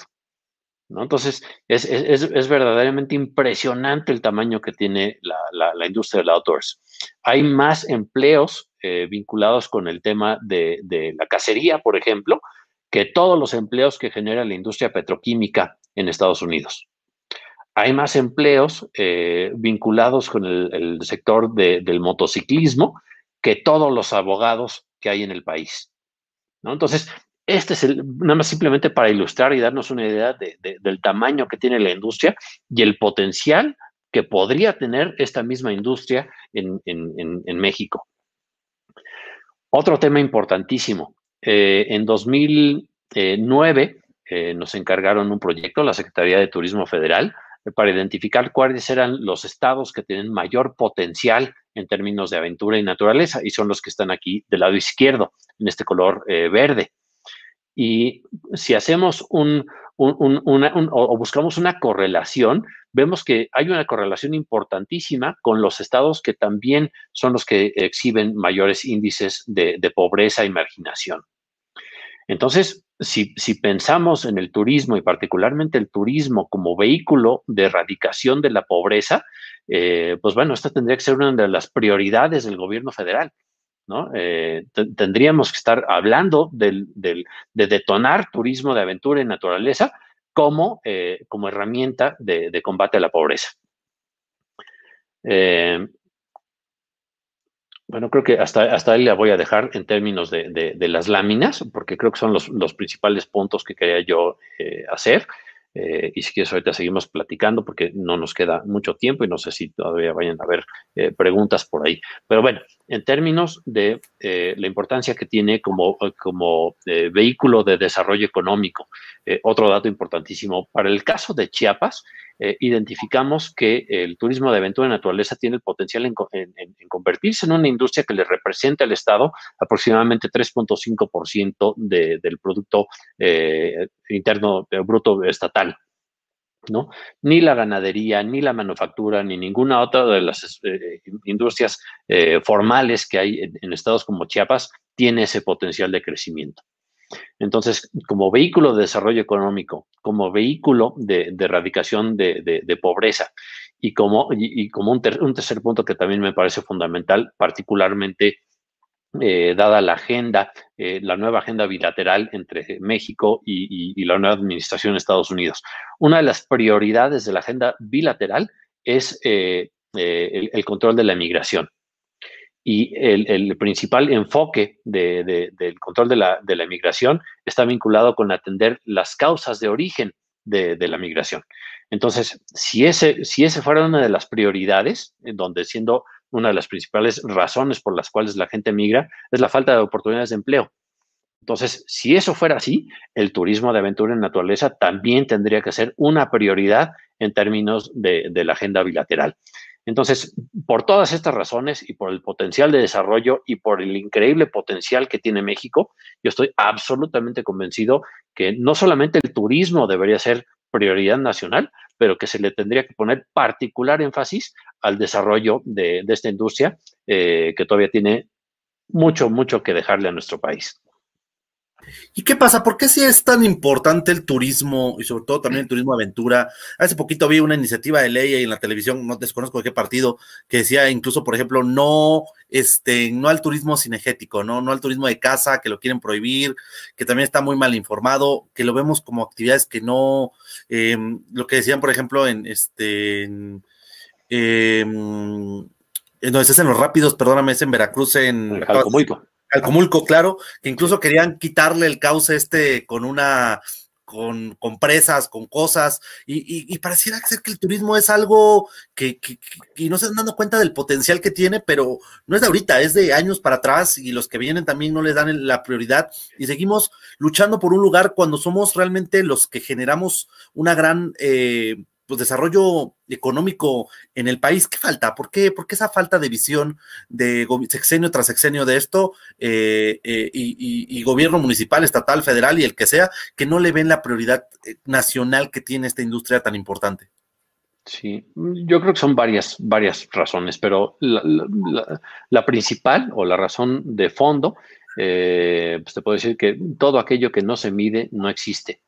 ¿no? Entonces, es, verdaderamente impresionante el tamaño que tiene la, industria del outdoors. Hay más empleos eh, vinculados con el tema de, la cacería, por ejemplo, que todos los empleos que genera la industria petroquímica en Estados Unidos. Hay más empleos eh, vinculados con el, sector del motociclismo que todos los abogados que hay en el país. Entonces, este es nada más simplemente para ilustrar y darnos una idea del tamaño que tiene la industria y el potencial que podría tener esta misma industria en, México. Otro tema importantísimo. Eh, en 2009 eh, nos encargaron un proyecto, la Secretaría de Turismo Federal, para identificar cuáles eran los estados que tienen mayor potencial en términos de aventura y naturaleza, y son los que están aquí del lado izquierdo, en este color eh, verde. Y si hacemos un, o buscamos una correlación, vemos que hay una correlación importantísima con los estados que también son los que exhiben mayores índices de, pobreza y marginación. Entonces, si, pensamos en el turismo y particularmente el turismo como vehículo de erradicación de la pobreza, eh, pues bueno, esta tendría que ser una de las prioridades del gobierno federal. ¿no? Eh, tendríamos que estar hablando de detonar turismo de aventura y naturaleza como, eh, como herramienta de, combate a la pobreza. Bueno, creo que hasta, hasta ahí la voy a dejar en términos de, las láminas, porque creo que son los, principales puntos que quería yo hacer. Eh, y si quieres, ahorita seguimos platicando porque no nos queda mucho tiempo y no sé si todavía vayan a haber eh, preguntas por ahí. Pero bueno, en términos de eh, la importancia que tiene como, como vehículo de desarrollo económico, otro dato importantísimo, para el caso de Chiapas, identificamos que el turismo de aventura y naturaleza tiene el potencial en, convertirse en una industria que le represente al Estado aproximadamente 3.5% del Producto Interno Bruto Estatal. ¿No? Ni la ganadería, ni la manufactura, ni ninguna otra de las eh, industrias eh, formales que hay en, estados como Chiapas tiene ese potencial de crecimiento. Entonces, como vehículo de desarrollo económico, como vehículo de, erradicación de, pobreza y como, un, tercer punto que también me parece fundamental, particularmente eh, dada la agenda, eh, la nueva agenda bilateral entre México y, la nueva administración de Estados Unidos. Una de las prioridades de la agenda bilateral es eh, el, control de la migración. Y el, principal enfoque del control de la, de migración está vinculado con atender las causas de origen de, la migración. Entonces, si ese, si ese fuera una de las prioridades, en donde siendo una de las principales razones por las cuales la gente migra es la falta de oportunidades de empleo. Entonces, si eso fuera así, el turismo de aventura en naturaleza también tendría que ser una prioridad en términos de, la agenda bilateral. Entonces, por todas estas razones y por el potencial de desarrollo y por el increíble potencial que tiene México, yo estoy absolutamente convencido que no solamente el turismo debería ser prioridad nacional, pero que se le tendría que poner particular énfasis al desarrollo de, esta industria eh, que todavía tiene mucho, mucho que dejarle a nuestro país. ¿Y qué pasa? ¿Por qué si es tan importante el turismo y sobre todo también el turismo aventura? Hace poquito vi una iniciativa de ley en la televisión, no desconozco de qué partido, que decía incluso, por ejemplo, no, este, no al turismo cinegético, ¿no? No al turismo de casa, que lo quieren prohibir, que también está muy mal informado, que lo vemos como actividades que no, em, lo que decían, por ejemplo, en este, en, em, en los rápidos, perdóname, es en Veracruz, en... Calcomulco, claro, que incluso querían quitarle el cauce este con una, con, con presas, con cosas, y, y, pareciera ser que el turismo es algo que, que, no se están dando cuenta del potencial que tiene, pero no es de ahorita, es de años para atrás, y los que vienen también no les dan la prioridad, y seguimos luchando por un lugar cuando somos realmente los que generamos una gran... Eh, pues, desarrollo económico en el país. ¿Qué falta? ¿Por qué, ¿Por qué esa falta de visión de sexenio tras sexenio de esto eh, eh, y, gobierno municipal, estatal, federal y el que sea, que no le ven la prioridad eh, nacional que tiene esta industria tan importante? Sí, yo creo que son varias, varias razones, pero la, principal o la razón de fondo, pues te puedo decir que todo aquello que no se mide no existe.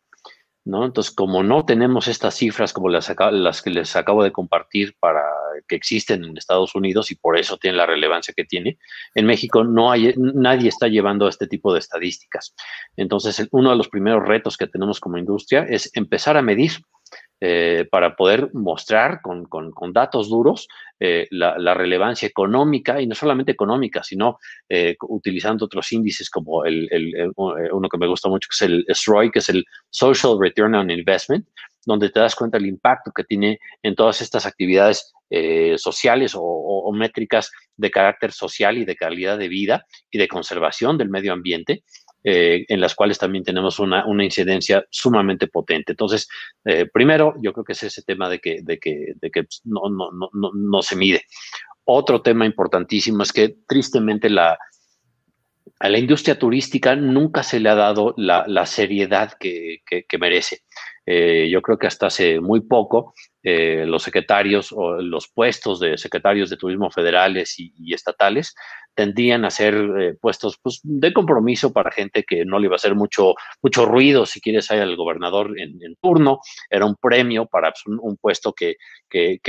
¿No? Entonces, como no tenemos estas cifras como las, que les acabo de compartir para que existen en Estados Unidos y por eso tiene la relevancia que tiene, en México no hay, nadie está llevando este tipo de estadísticas. Entonces, uno de los primeros retos que tenemos como industria es empezar a medir eh, para poder mostrar con, datos duros eh, la, relevancia económica, y no solamente económica, sino eh, utilizando otros índices como el, uno que me gusta mucho, que es el SROI, que es el Social Return on Investment, donde te das cuenta del impacto que tiene en todas estas actividades sociales o, métricas de carácter social y de calidad de vida y de conservación del medio ambiente eh, en las cuales también tenemos una, incidencia sumamente potente. Entonces, eh, primero, yo creo que es ese tema de que, de que, de que no, no, no, no, se mide. Otro tema importantísimo es que tristemente la, a la industria turística nunca se le ha dado la, seriedad que, merece. Eh, yo creo que hasta hace muy poco los secretarios o los puestos de secretarios de turismo federales y estatales tendían a ser eh, puestos pues, de compromiso para gente que no le iba a hacer mucho, mucho ruido si quieres al gobernador en, turno. Era un premio para pues, un, puesto que, que,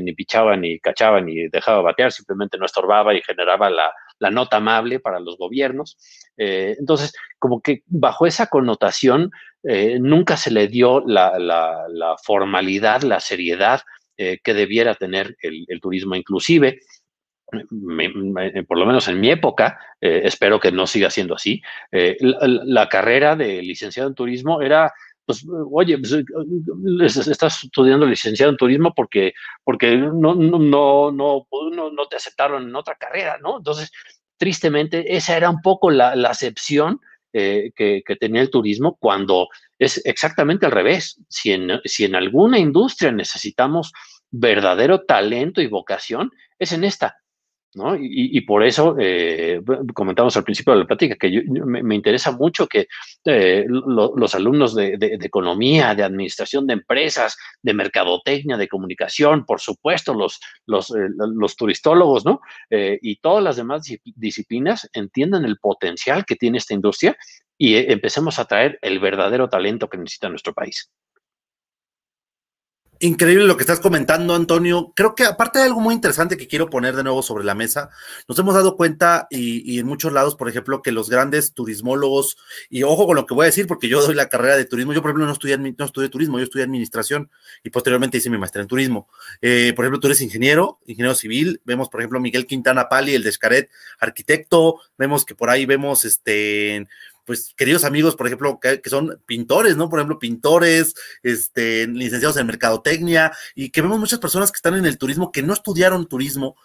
ni pichaba ni cachaba ni dejaba batear, simplemente no estorbaba y generaba la, nota amable para los gobiernos. Eh, entonces, como que bajo esa connotación, eh, nunca se le dio la, formalidad, la seriedad que debiera tener el, turismo. Inclusive, por lo menos en mi época, eh, espero que no siga siendo así, eh, la, carrera de licenciado en turismo era, pues, oye, pues, estás estudiando licenciado en turismo porque, porque no, no, no, no, te aceptaron en otra carrera, ¿no? Entonces, tristemente, esa era un poco la, acepción eh, que, tenía el turismo cuando es exactamente al revés. Si en, si en alguna industria necesitamos verdadero talento y vocación, es en esta. ¿No? Y, por eso eh, comentamos al principio de la plática que me, interesa mucho que eh, los alumnos de, economía, de administración de empresas, de mercadotecnia, de comunicación, por supuesto, los, los, eh, turistólogos, ¿no? y todas las demás disciplinas entiendan el potencial que tiene esta industria y empecemos a traer el verdadero talento que necesita nuestro país. Increíble lo que estás comentando, Antonio. Creo que aparte de algo muy interesante que quiero poner de nuevo sobre la mesa, nos hemos dado cuenta y, en muchos lados, por ejemplo, que los grandes turismólogos, y ojo con lo que voy a decir, porque yo doy la carrera de turismo, yo por ejemplo no estudié, no estudié turismo, yo estudié administración y posteriormente hice mi maestría en turismo. Eh, por ejemplo, tú eres ingeniero, ingeniero civil, vemos por ejemplo Miguel Quintana Pali, el de Escaret, arquitecto, vemos que por ahí vemos este pues queridos amigos, por ejemplo, que, son pintores, ¿no? Por ejemplo, pintores, este, licenciados en mercadotecnia, y que vemos muchas personas que están en el turismo que no estudiaron turismo,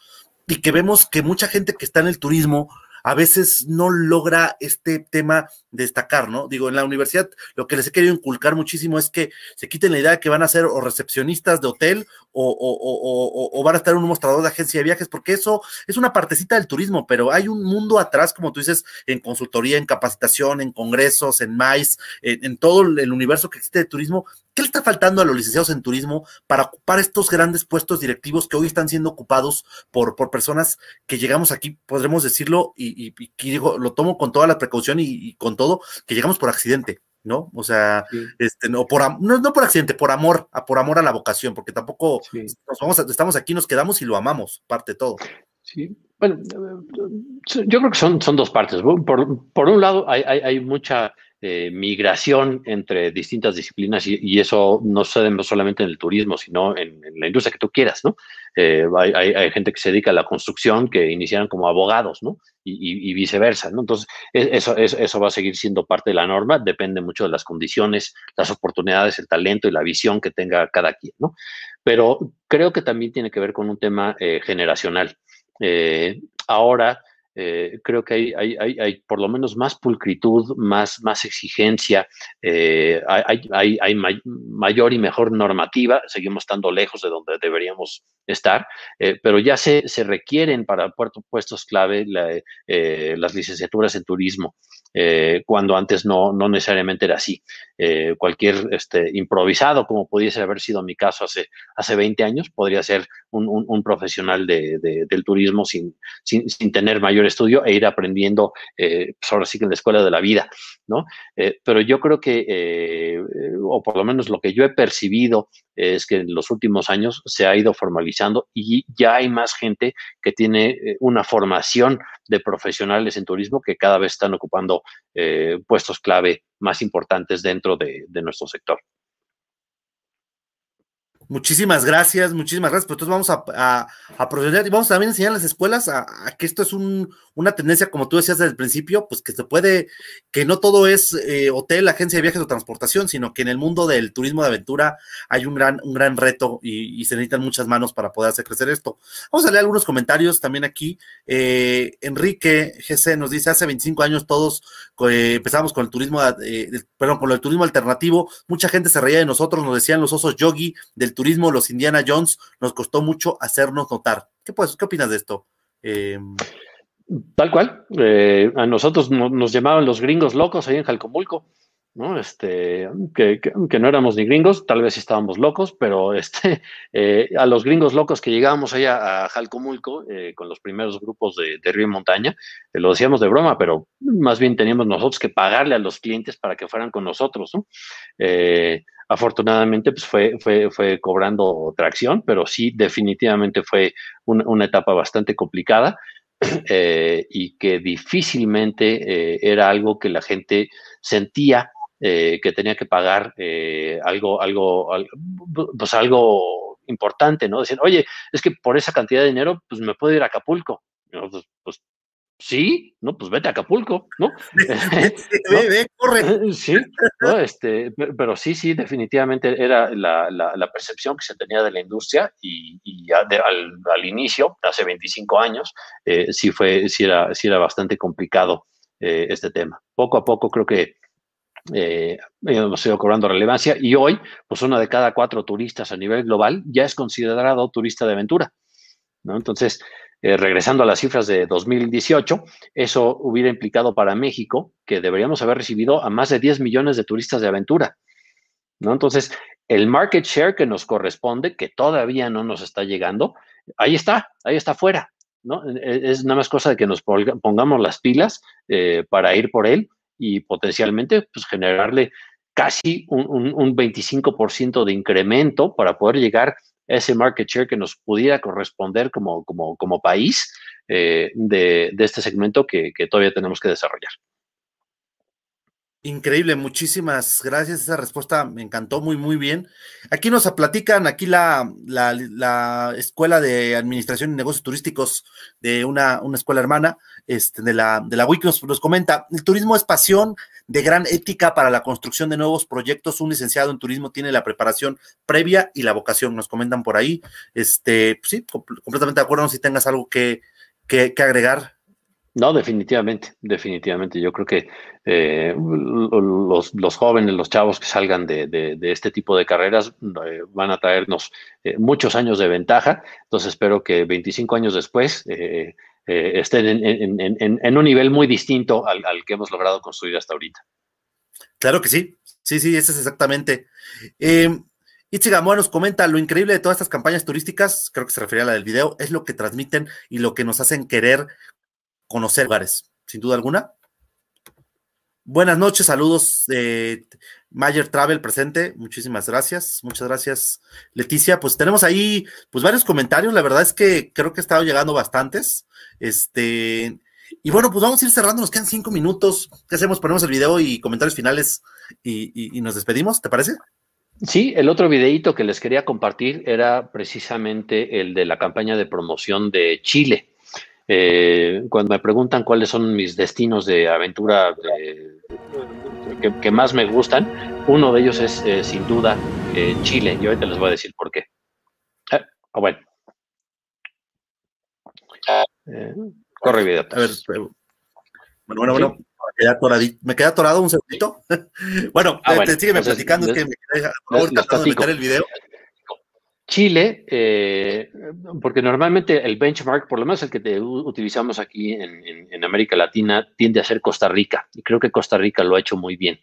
y que vemos que mucha gente que está en el turismo a veces no logra este tema destacar, ¿no? Digo, en la universidad lo que les he querido inculcar muchísimo es que se quiten la idea de que van a ser o recepcionistas de hotel o, van a estar en un mostrador de agencia de viajes, porque eso es una partecita del turismo, pero hay un mundo atrás, como tú dices, en consultoría, en capacitación, en congresos, en MAIS, en, todo el universo que existe de turismo. ¿Qué le está faltando a los licenciados en turismo para ocupar estos grandes puestos directivos que hoy están siendo ocupados por, personas que llegamos aquí, podremos decirlo, y, digo, lo tomo con toda la precaución y con todo, que llegamos por accidente? ¿No? O sea, este, no, por, no, no, por accidente, por amor, a, por amor a la vocación, porque tampoco nos vamos estamos aquí, nos quedamos y lo amamos, parte de todo. Sí, bueno, yo creo que son, son dos partes. Por, por un lado, hay, hay, hay mucha eh, migración entre distintas disciplinas y, eso no sucede solamente en el turismo, sino en, la industria que tú quieras, ¿no? Eh, hay, gente que se dedica a la construcción que iniciaron como abogados, ¿no? Y, viceversa, ¿no? Entonces, e, eso, eso, va a seguir siendo parte de la norma, depende mucho de las condiciones, las oportunidades, el talento y la visión que tenga cada quien, ¿no? Pero creo que también tiene que ver con un tema eh, generacional. ahora, eh, creo que hay, hay, hay, por lo menos más pulcritud, más, más exigencia, eh, hay, hay mayor y mejor normativa, seguimos estando lejos de donde deberíamos estar, eh, pero ya se, se, requieren para puestos clave las licenciaturas en turismo. cuando antes no, no necesariamente era así. cualquier este, improvisado, como pudiese haber sido mi caso hace, hace 20 años, podría ser un, un, profesional de, del turismo sin, sin, sin tener mayor estudio e ir aprendiendo, eh, pues ahora sí que en la escuela de la vida, ¿no? Eh, pero yo creo que, eh, o por lo menos lo que yo he percibido es que en los últimos años se ha ido formalizando y ya hay más gente que tiene una formación de profesionales en turismo que cada vez están ocupando puestos clave más importantes dentro de nuestro sector. Muchísimas gracias, muchísimas gracias. Pues entonces vamos a, a, proceder y vamos también a enseñar a las escuelas a, que esto es una tendencia, como tú decías desde el principio, pues que se puede, que no todo es eh, hotel, agencia de viajes o transportación, sino que en el mundo del turismo de aventura hay un gran, un gran reto y, se necesitan muchas manos para poder hacer crecer esto. Vamos a leer algunos comentarios también aquí. Eh, Enrique GC nos dice, hace 25 años todos eh, empezamos con el turismo, perdón, con el turismo alternativo, mucha gente se reía de nosotros, nos decían los osos yogi del turismo, los Indiana Jones, nos costó mucho hacernos notar. ¿Qué, pues, opinas de esto? Eh, Tal cual. Eh, a nosotros nos llamaban los gringos locos ahí en Jalcomulco. ¿no? Este, que, no éramos ni gringos, tal vez estábamos locos, pero este, eh, a los gringos locos que llegábamos allá a Jalcomulco con los primeros grupos de, de río y montaña, lo decíamos de broma, pero más bien teníamos nosotros que pagarle a los clientes para que fueran con nosotros, ¿no? Afortunadamente pues fue, fue, fue cobrando tracción, pero sí definitivamente fue una etapa bastante complicada eh, y que difícilmente eh, era algo que la gente sentía eh, que tenía que pagar algo, algo, pues algo importante, ¿no? Decir, oye, es que por esa cantidad de dinero, pues me puedo ir a Acapulco. Pues Sí, no, pues vete a Acapulco, ¿no? Ve, ve, corre. Sí, ¿no? este, pero sí, sí, definitivamente era la, la, percepción que se tenía de la industria y, y al, al, inicio, hace 25 años, eh, sí, fue, sí, era, sí era bastante complicado eh, este tema. Poco a poco creo que eh, hemos ido cobrando relevancia y hoy, pues una de cada cuatro turistas a nivel global ya es considerado turista de aventura, ¿no? Entonces, eh, regresando a las cifras de 2018, eso hubiera implicado para México que deberíamos haber recibido a más de 10 millones de turistas de aventura. ¿no? Entonces, el market share que nos corresponde, que todavía no nos está llegando, ahí está, ahí está fuera. ¿no? E, e, es nada más cosa de que nos pongamos las pilas eh, para ir por él y potencialmente pues, generarle casi un, un, un 25% de incremento para poder llegar ese market share que nos pudiera corresponder como, país eh, de, este segmento que todavía tenemos que desarrollar. Increíble, muchísimas gracias. Esa respuesta me encantó muy, muy bien. Aquí nos platican, aquí la, la, la Escuela de Administración y Negocios Turísticos de una, una escuela hermana este, de la, de la WIC nos, nos, comenta, el turismo es pasión de gran ética para la construcción de nuevos proyectos. Un licenciado en turismo tiene la preparación previa y la vocación, nos comentan por ahí. Este, pues sí, completamente de acuerdo, si tengas algo que, que, que agregar. No, definitivamente, definitivamente. Yo creo que eh, los, los, jóvenes, los chavos que salgan de, de, este tipo de carreras eh, van a traernos eh, muchos años de ventaja. Entonces espero que 25 años después estén en, en, un nivel muy distinto al, al, que hemos logrado construir hasta ahorita. Claro que sí, sí, sí, eso es exactamente. Itzi Gamboa nos comenta, lo increíble de todas estas campañas turísticas, creo que se refería a la del video, es lo que transmiten y lo que nos hacen querer conocer lugares, sin duda alguna. Buenas noches, saludos de Mayer Travel presente, muchísimas gracias, muchas gracias Leticia, pues tenemos ahí pues varios comentarios, la verdad es que creo que ha estado llegando bastantes, este, y bueno, pues vamos a ir cerrando, nos quedan cinco minutos, ¿qué hacemos? Ponemos el video y comentarios finales y, y nos despedimos, ¿te parece? Sí, el otro videito que les quería compartir era precisamente el de la campaña de promoción de Chile. Eh, cuando me preguntan cuáles son mis destinos de aventura eh, que, más me gustan, uno de ellos es eh, sin duda Chile. Y ahorita les voy a decir por qué. Ah, bueno. corre video. A ver, bueno, bueno, bueno. Me queda, atorado un segundito. bueno, ah, sígueme platicando, es que me quedé tratando de meter el video. Chile, eh, porque normalmente el benchmark, por lo menos el que utilizamos aquí en, América Latina, tiende a ser Costa Rica, y creo que Costa Rica lo ha hecho muy bien.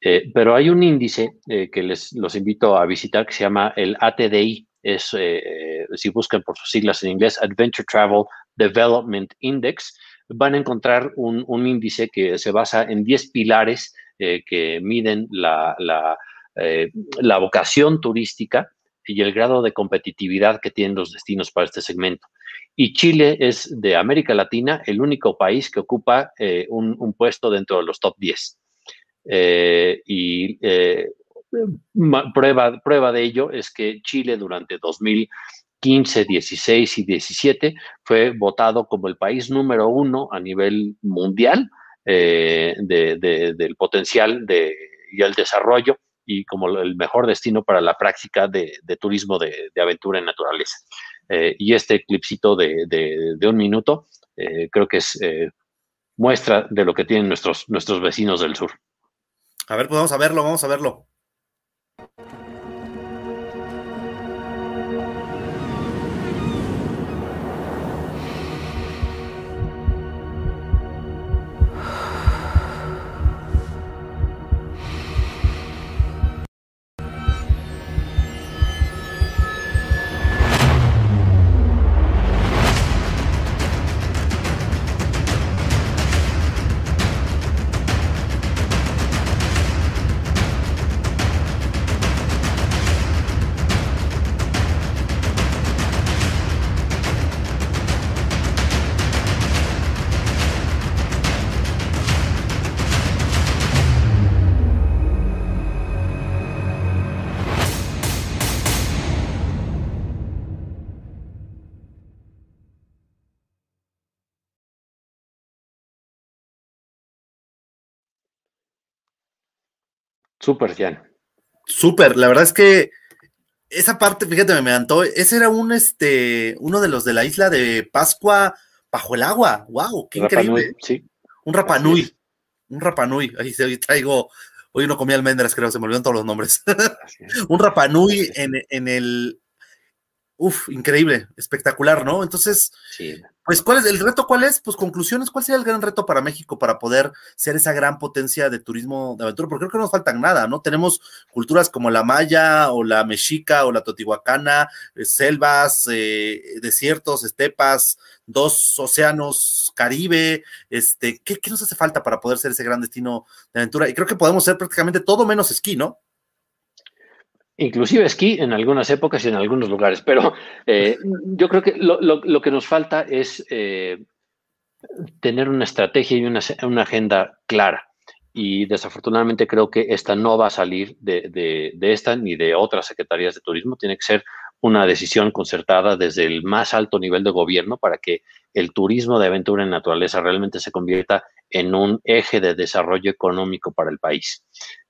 Eh, pero hay un índice eh, que les los invito a visitar que se llama el ATDI, es, si buscan por sus siglas en inglés, Adventure Travel Development Index, van a encontrar un, índice que se basa en 10 pilares que miden la, la vocación turística y el grado de competitividad que tienen los destinos para este segmento. Y Chile es de América Latina el único país que ocupa eh, un, puesto dentro de los top 10. Eh, y eh, prueba, prueba de ello es que Chile durante 2015, 16 y 17 fue votado como el país número uno a nivel mundial del potencial de, y el desarrollo y como el mejor destino para la práctica de, turismo de, aventura en naturaleza. Eh, y este clipcito de, un minuto eh, creo que es eh, muestra de lo que tienen nuestros, nuestros vecinos del sur. A ver, pues vamos a verlo, vamos a verlo. Súper, Jan. Súper, la verdad es que esa parte, fíjate, me encantó. Ese era un, este, uno de los de la isla de Pascua bajo el agua. ¡Wow! ¡Qué increíble! Sí. Un Rapanui. Un Rapanui. Ahí hoy traigo, hoy no comí almendras, creo, se me olvidaron todos los nombres. un Rapanui en, en el. Uf, increíble, espectacular, ¿no? Entonces, sí. Pues, ¿cuál es el reto? ¿Cuál es? Pues, conclusiones, ¿cuál sería el gran reto para México para poder ser esa gran potencia de turismo de aventura? Porque creo que no nos faltan nada, ¿no? Tenemos culturas como la maya o la mexica o la totihuacana, eh, selvas, eh, desiertos, estepas, dos océanos, Caribe, este, ¿qué, ¿qué nos hace falta para poder ser ese gran destino de aventura? Y creo que podemos ser prácticamente todo menos esquí, ¿no? Inclusive esquí en algunas épocas y en algunos lugares, pero eh, yo creo que lo, que nos falta es eh, tener una estrategia y una, agenda clara. Y desafortunadamente creo que esta no va a salir de, esta ni de otras secretarías de turismo. Tiene que ser una decisión concertada desde el más alto nivel de gobierno para que el turismo de aventura en naturaleza realmente se convierta en un eje de desarrollo económico para el país.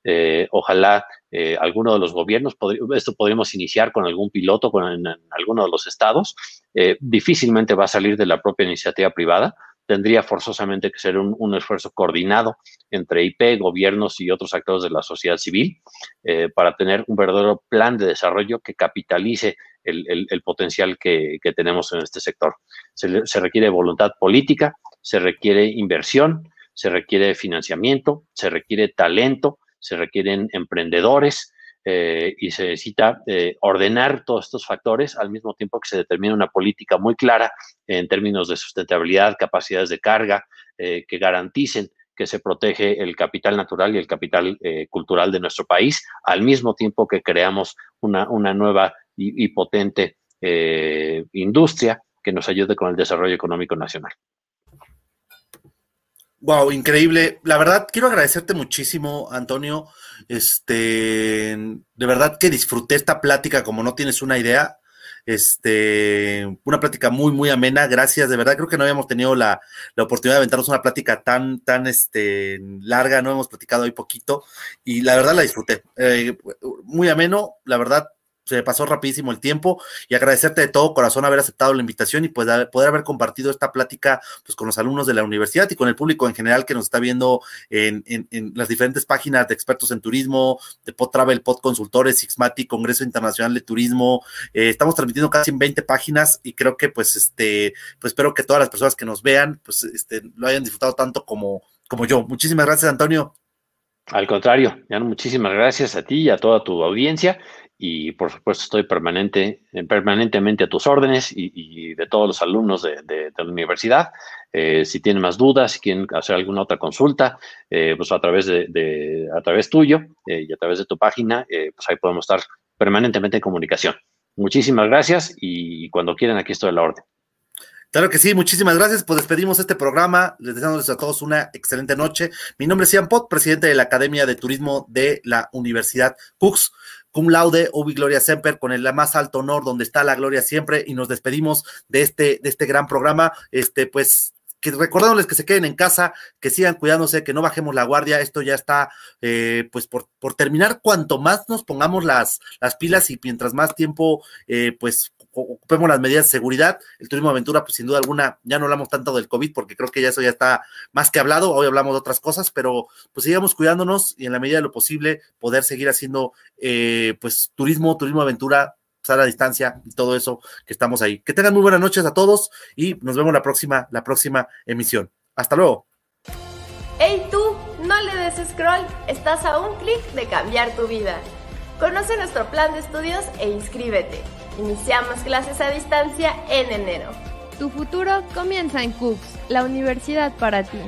Eh, ojalá eh, alguno de los gobiernos, esto podríamos iniciar con algún piloto con, en, alguno de los estados, eh, difícilmente va a salir de la propia iniciativa privada, tendría forzosamente que ser un, esfuerzo coordinado entre IP, gobiernos y otros actores de la sociedad civil eh, para tener un verdadero plan de desarrollo que capitalice el, potencial que, tenemos en este sector. Se, requiere voluntad política, se requiere inversión, se requiere financiamiento, se requiere talento, se requieren emprendedores, eh, y se necesita eh, ordenar todos estos factores al mismo tiempo que se determina una política muy clara en términos de sustentabilidad, capacidades de carga, eh, que garanticen que se protege el capital natural y el capital cultural de nuestro país, al mismo tiempo que creamos una, nueva y potente industria que nos ayude con el desarrollo económico nacional. Wow, increíble. La verdad, quiero agradecerte muchísimo, Antonio. Este, de verdad que disfruté esta plática como no tienes una idea. Este, una plática muy, muy amena. Gracias, de verdad. Creo que no habíamos tenido la, oportunidad de aventarnos una plática tan, tan, este, larga. No hemos platicado hoy poquito y la verdad la disfruté. Eh, muy ameno, la verdad se pasó rapidísimo el tiempo y agradecerte de todo corazón haber aceptado la invitación y pues poder haber compartido esta plática pues con los alumnos de la universidad y con el público en general que nos está viendo en, las diferentes páginas de expertos en turismo, de Pod Travel, Pod Consultores, Sixmati, Congreso Internacional de Turismo. Eh, estamos transmitiendo casi en 20 páginas y creo que pues este, pues espero que todas las personas que nos vean pues este, lo hayan disfrutado tanto como, como yo. Muchísimas gracias, Antonio. Al contrario, muchísimas gracias a ti y a toda tu audiencia y por supuesto estoy permanente, permanentemente a tus órdenes y, de todos los alumnos de, la universidad. Eh, si tienen más dudas, si quieren hacer alguna otra consulta, eh, pues a través de, a través tuyo eh, y a través de tu página, pues ahí podemos estar permanentemente en comunicación. Muchísimas gracias y cuando quieran aquí estoy a la orden. Claro que sí, muchísimas gracias. Pues despedimos este programa. Les deseamos a todos una excelente noche. Mi nombre es Ian Pot, presidente de la Academia de Turismo de la Universidad Cooks cum laude, ubi gloria semper, con el más alto honor, donde está la gloria siempre, y nos despedimos de este, de este gran programa. Este, pues, que recordándoles que se queden en casa, que sigan cuidándose, que no bajemos la guardia. Esto ya está, eh, pues, por, por, terminar. Cuanto más nos pongamos las, las pilas y mientras más tiempo, eh, pues, ocupemos las medidas de seguridad. El turismo aventura, pues sin duda alguna, ya no hablamos tanto del COVID porque creo que ya eso ya está más que hablado. Hoy hablamos de otras cosas, pero pues sigamos cuidándonos y en la medida de lo posible poder seguir haciendo eh, pues turismo, turismo de aventura, estar a distancia y todo eso que estamos ahí. Que tengan muy buenas noches a todos y nos vemos la próxima, la próxima emisión. Hasta luego. Hey tú, no le des scroll, estás a un clic de cambiar tu vida. Conoce nuestro plan de estudios e inscríbete. Iniciamos clases a distancia en enero. Tu futuro comienza en CUCS, la universidad para ti.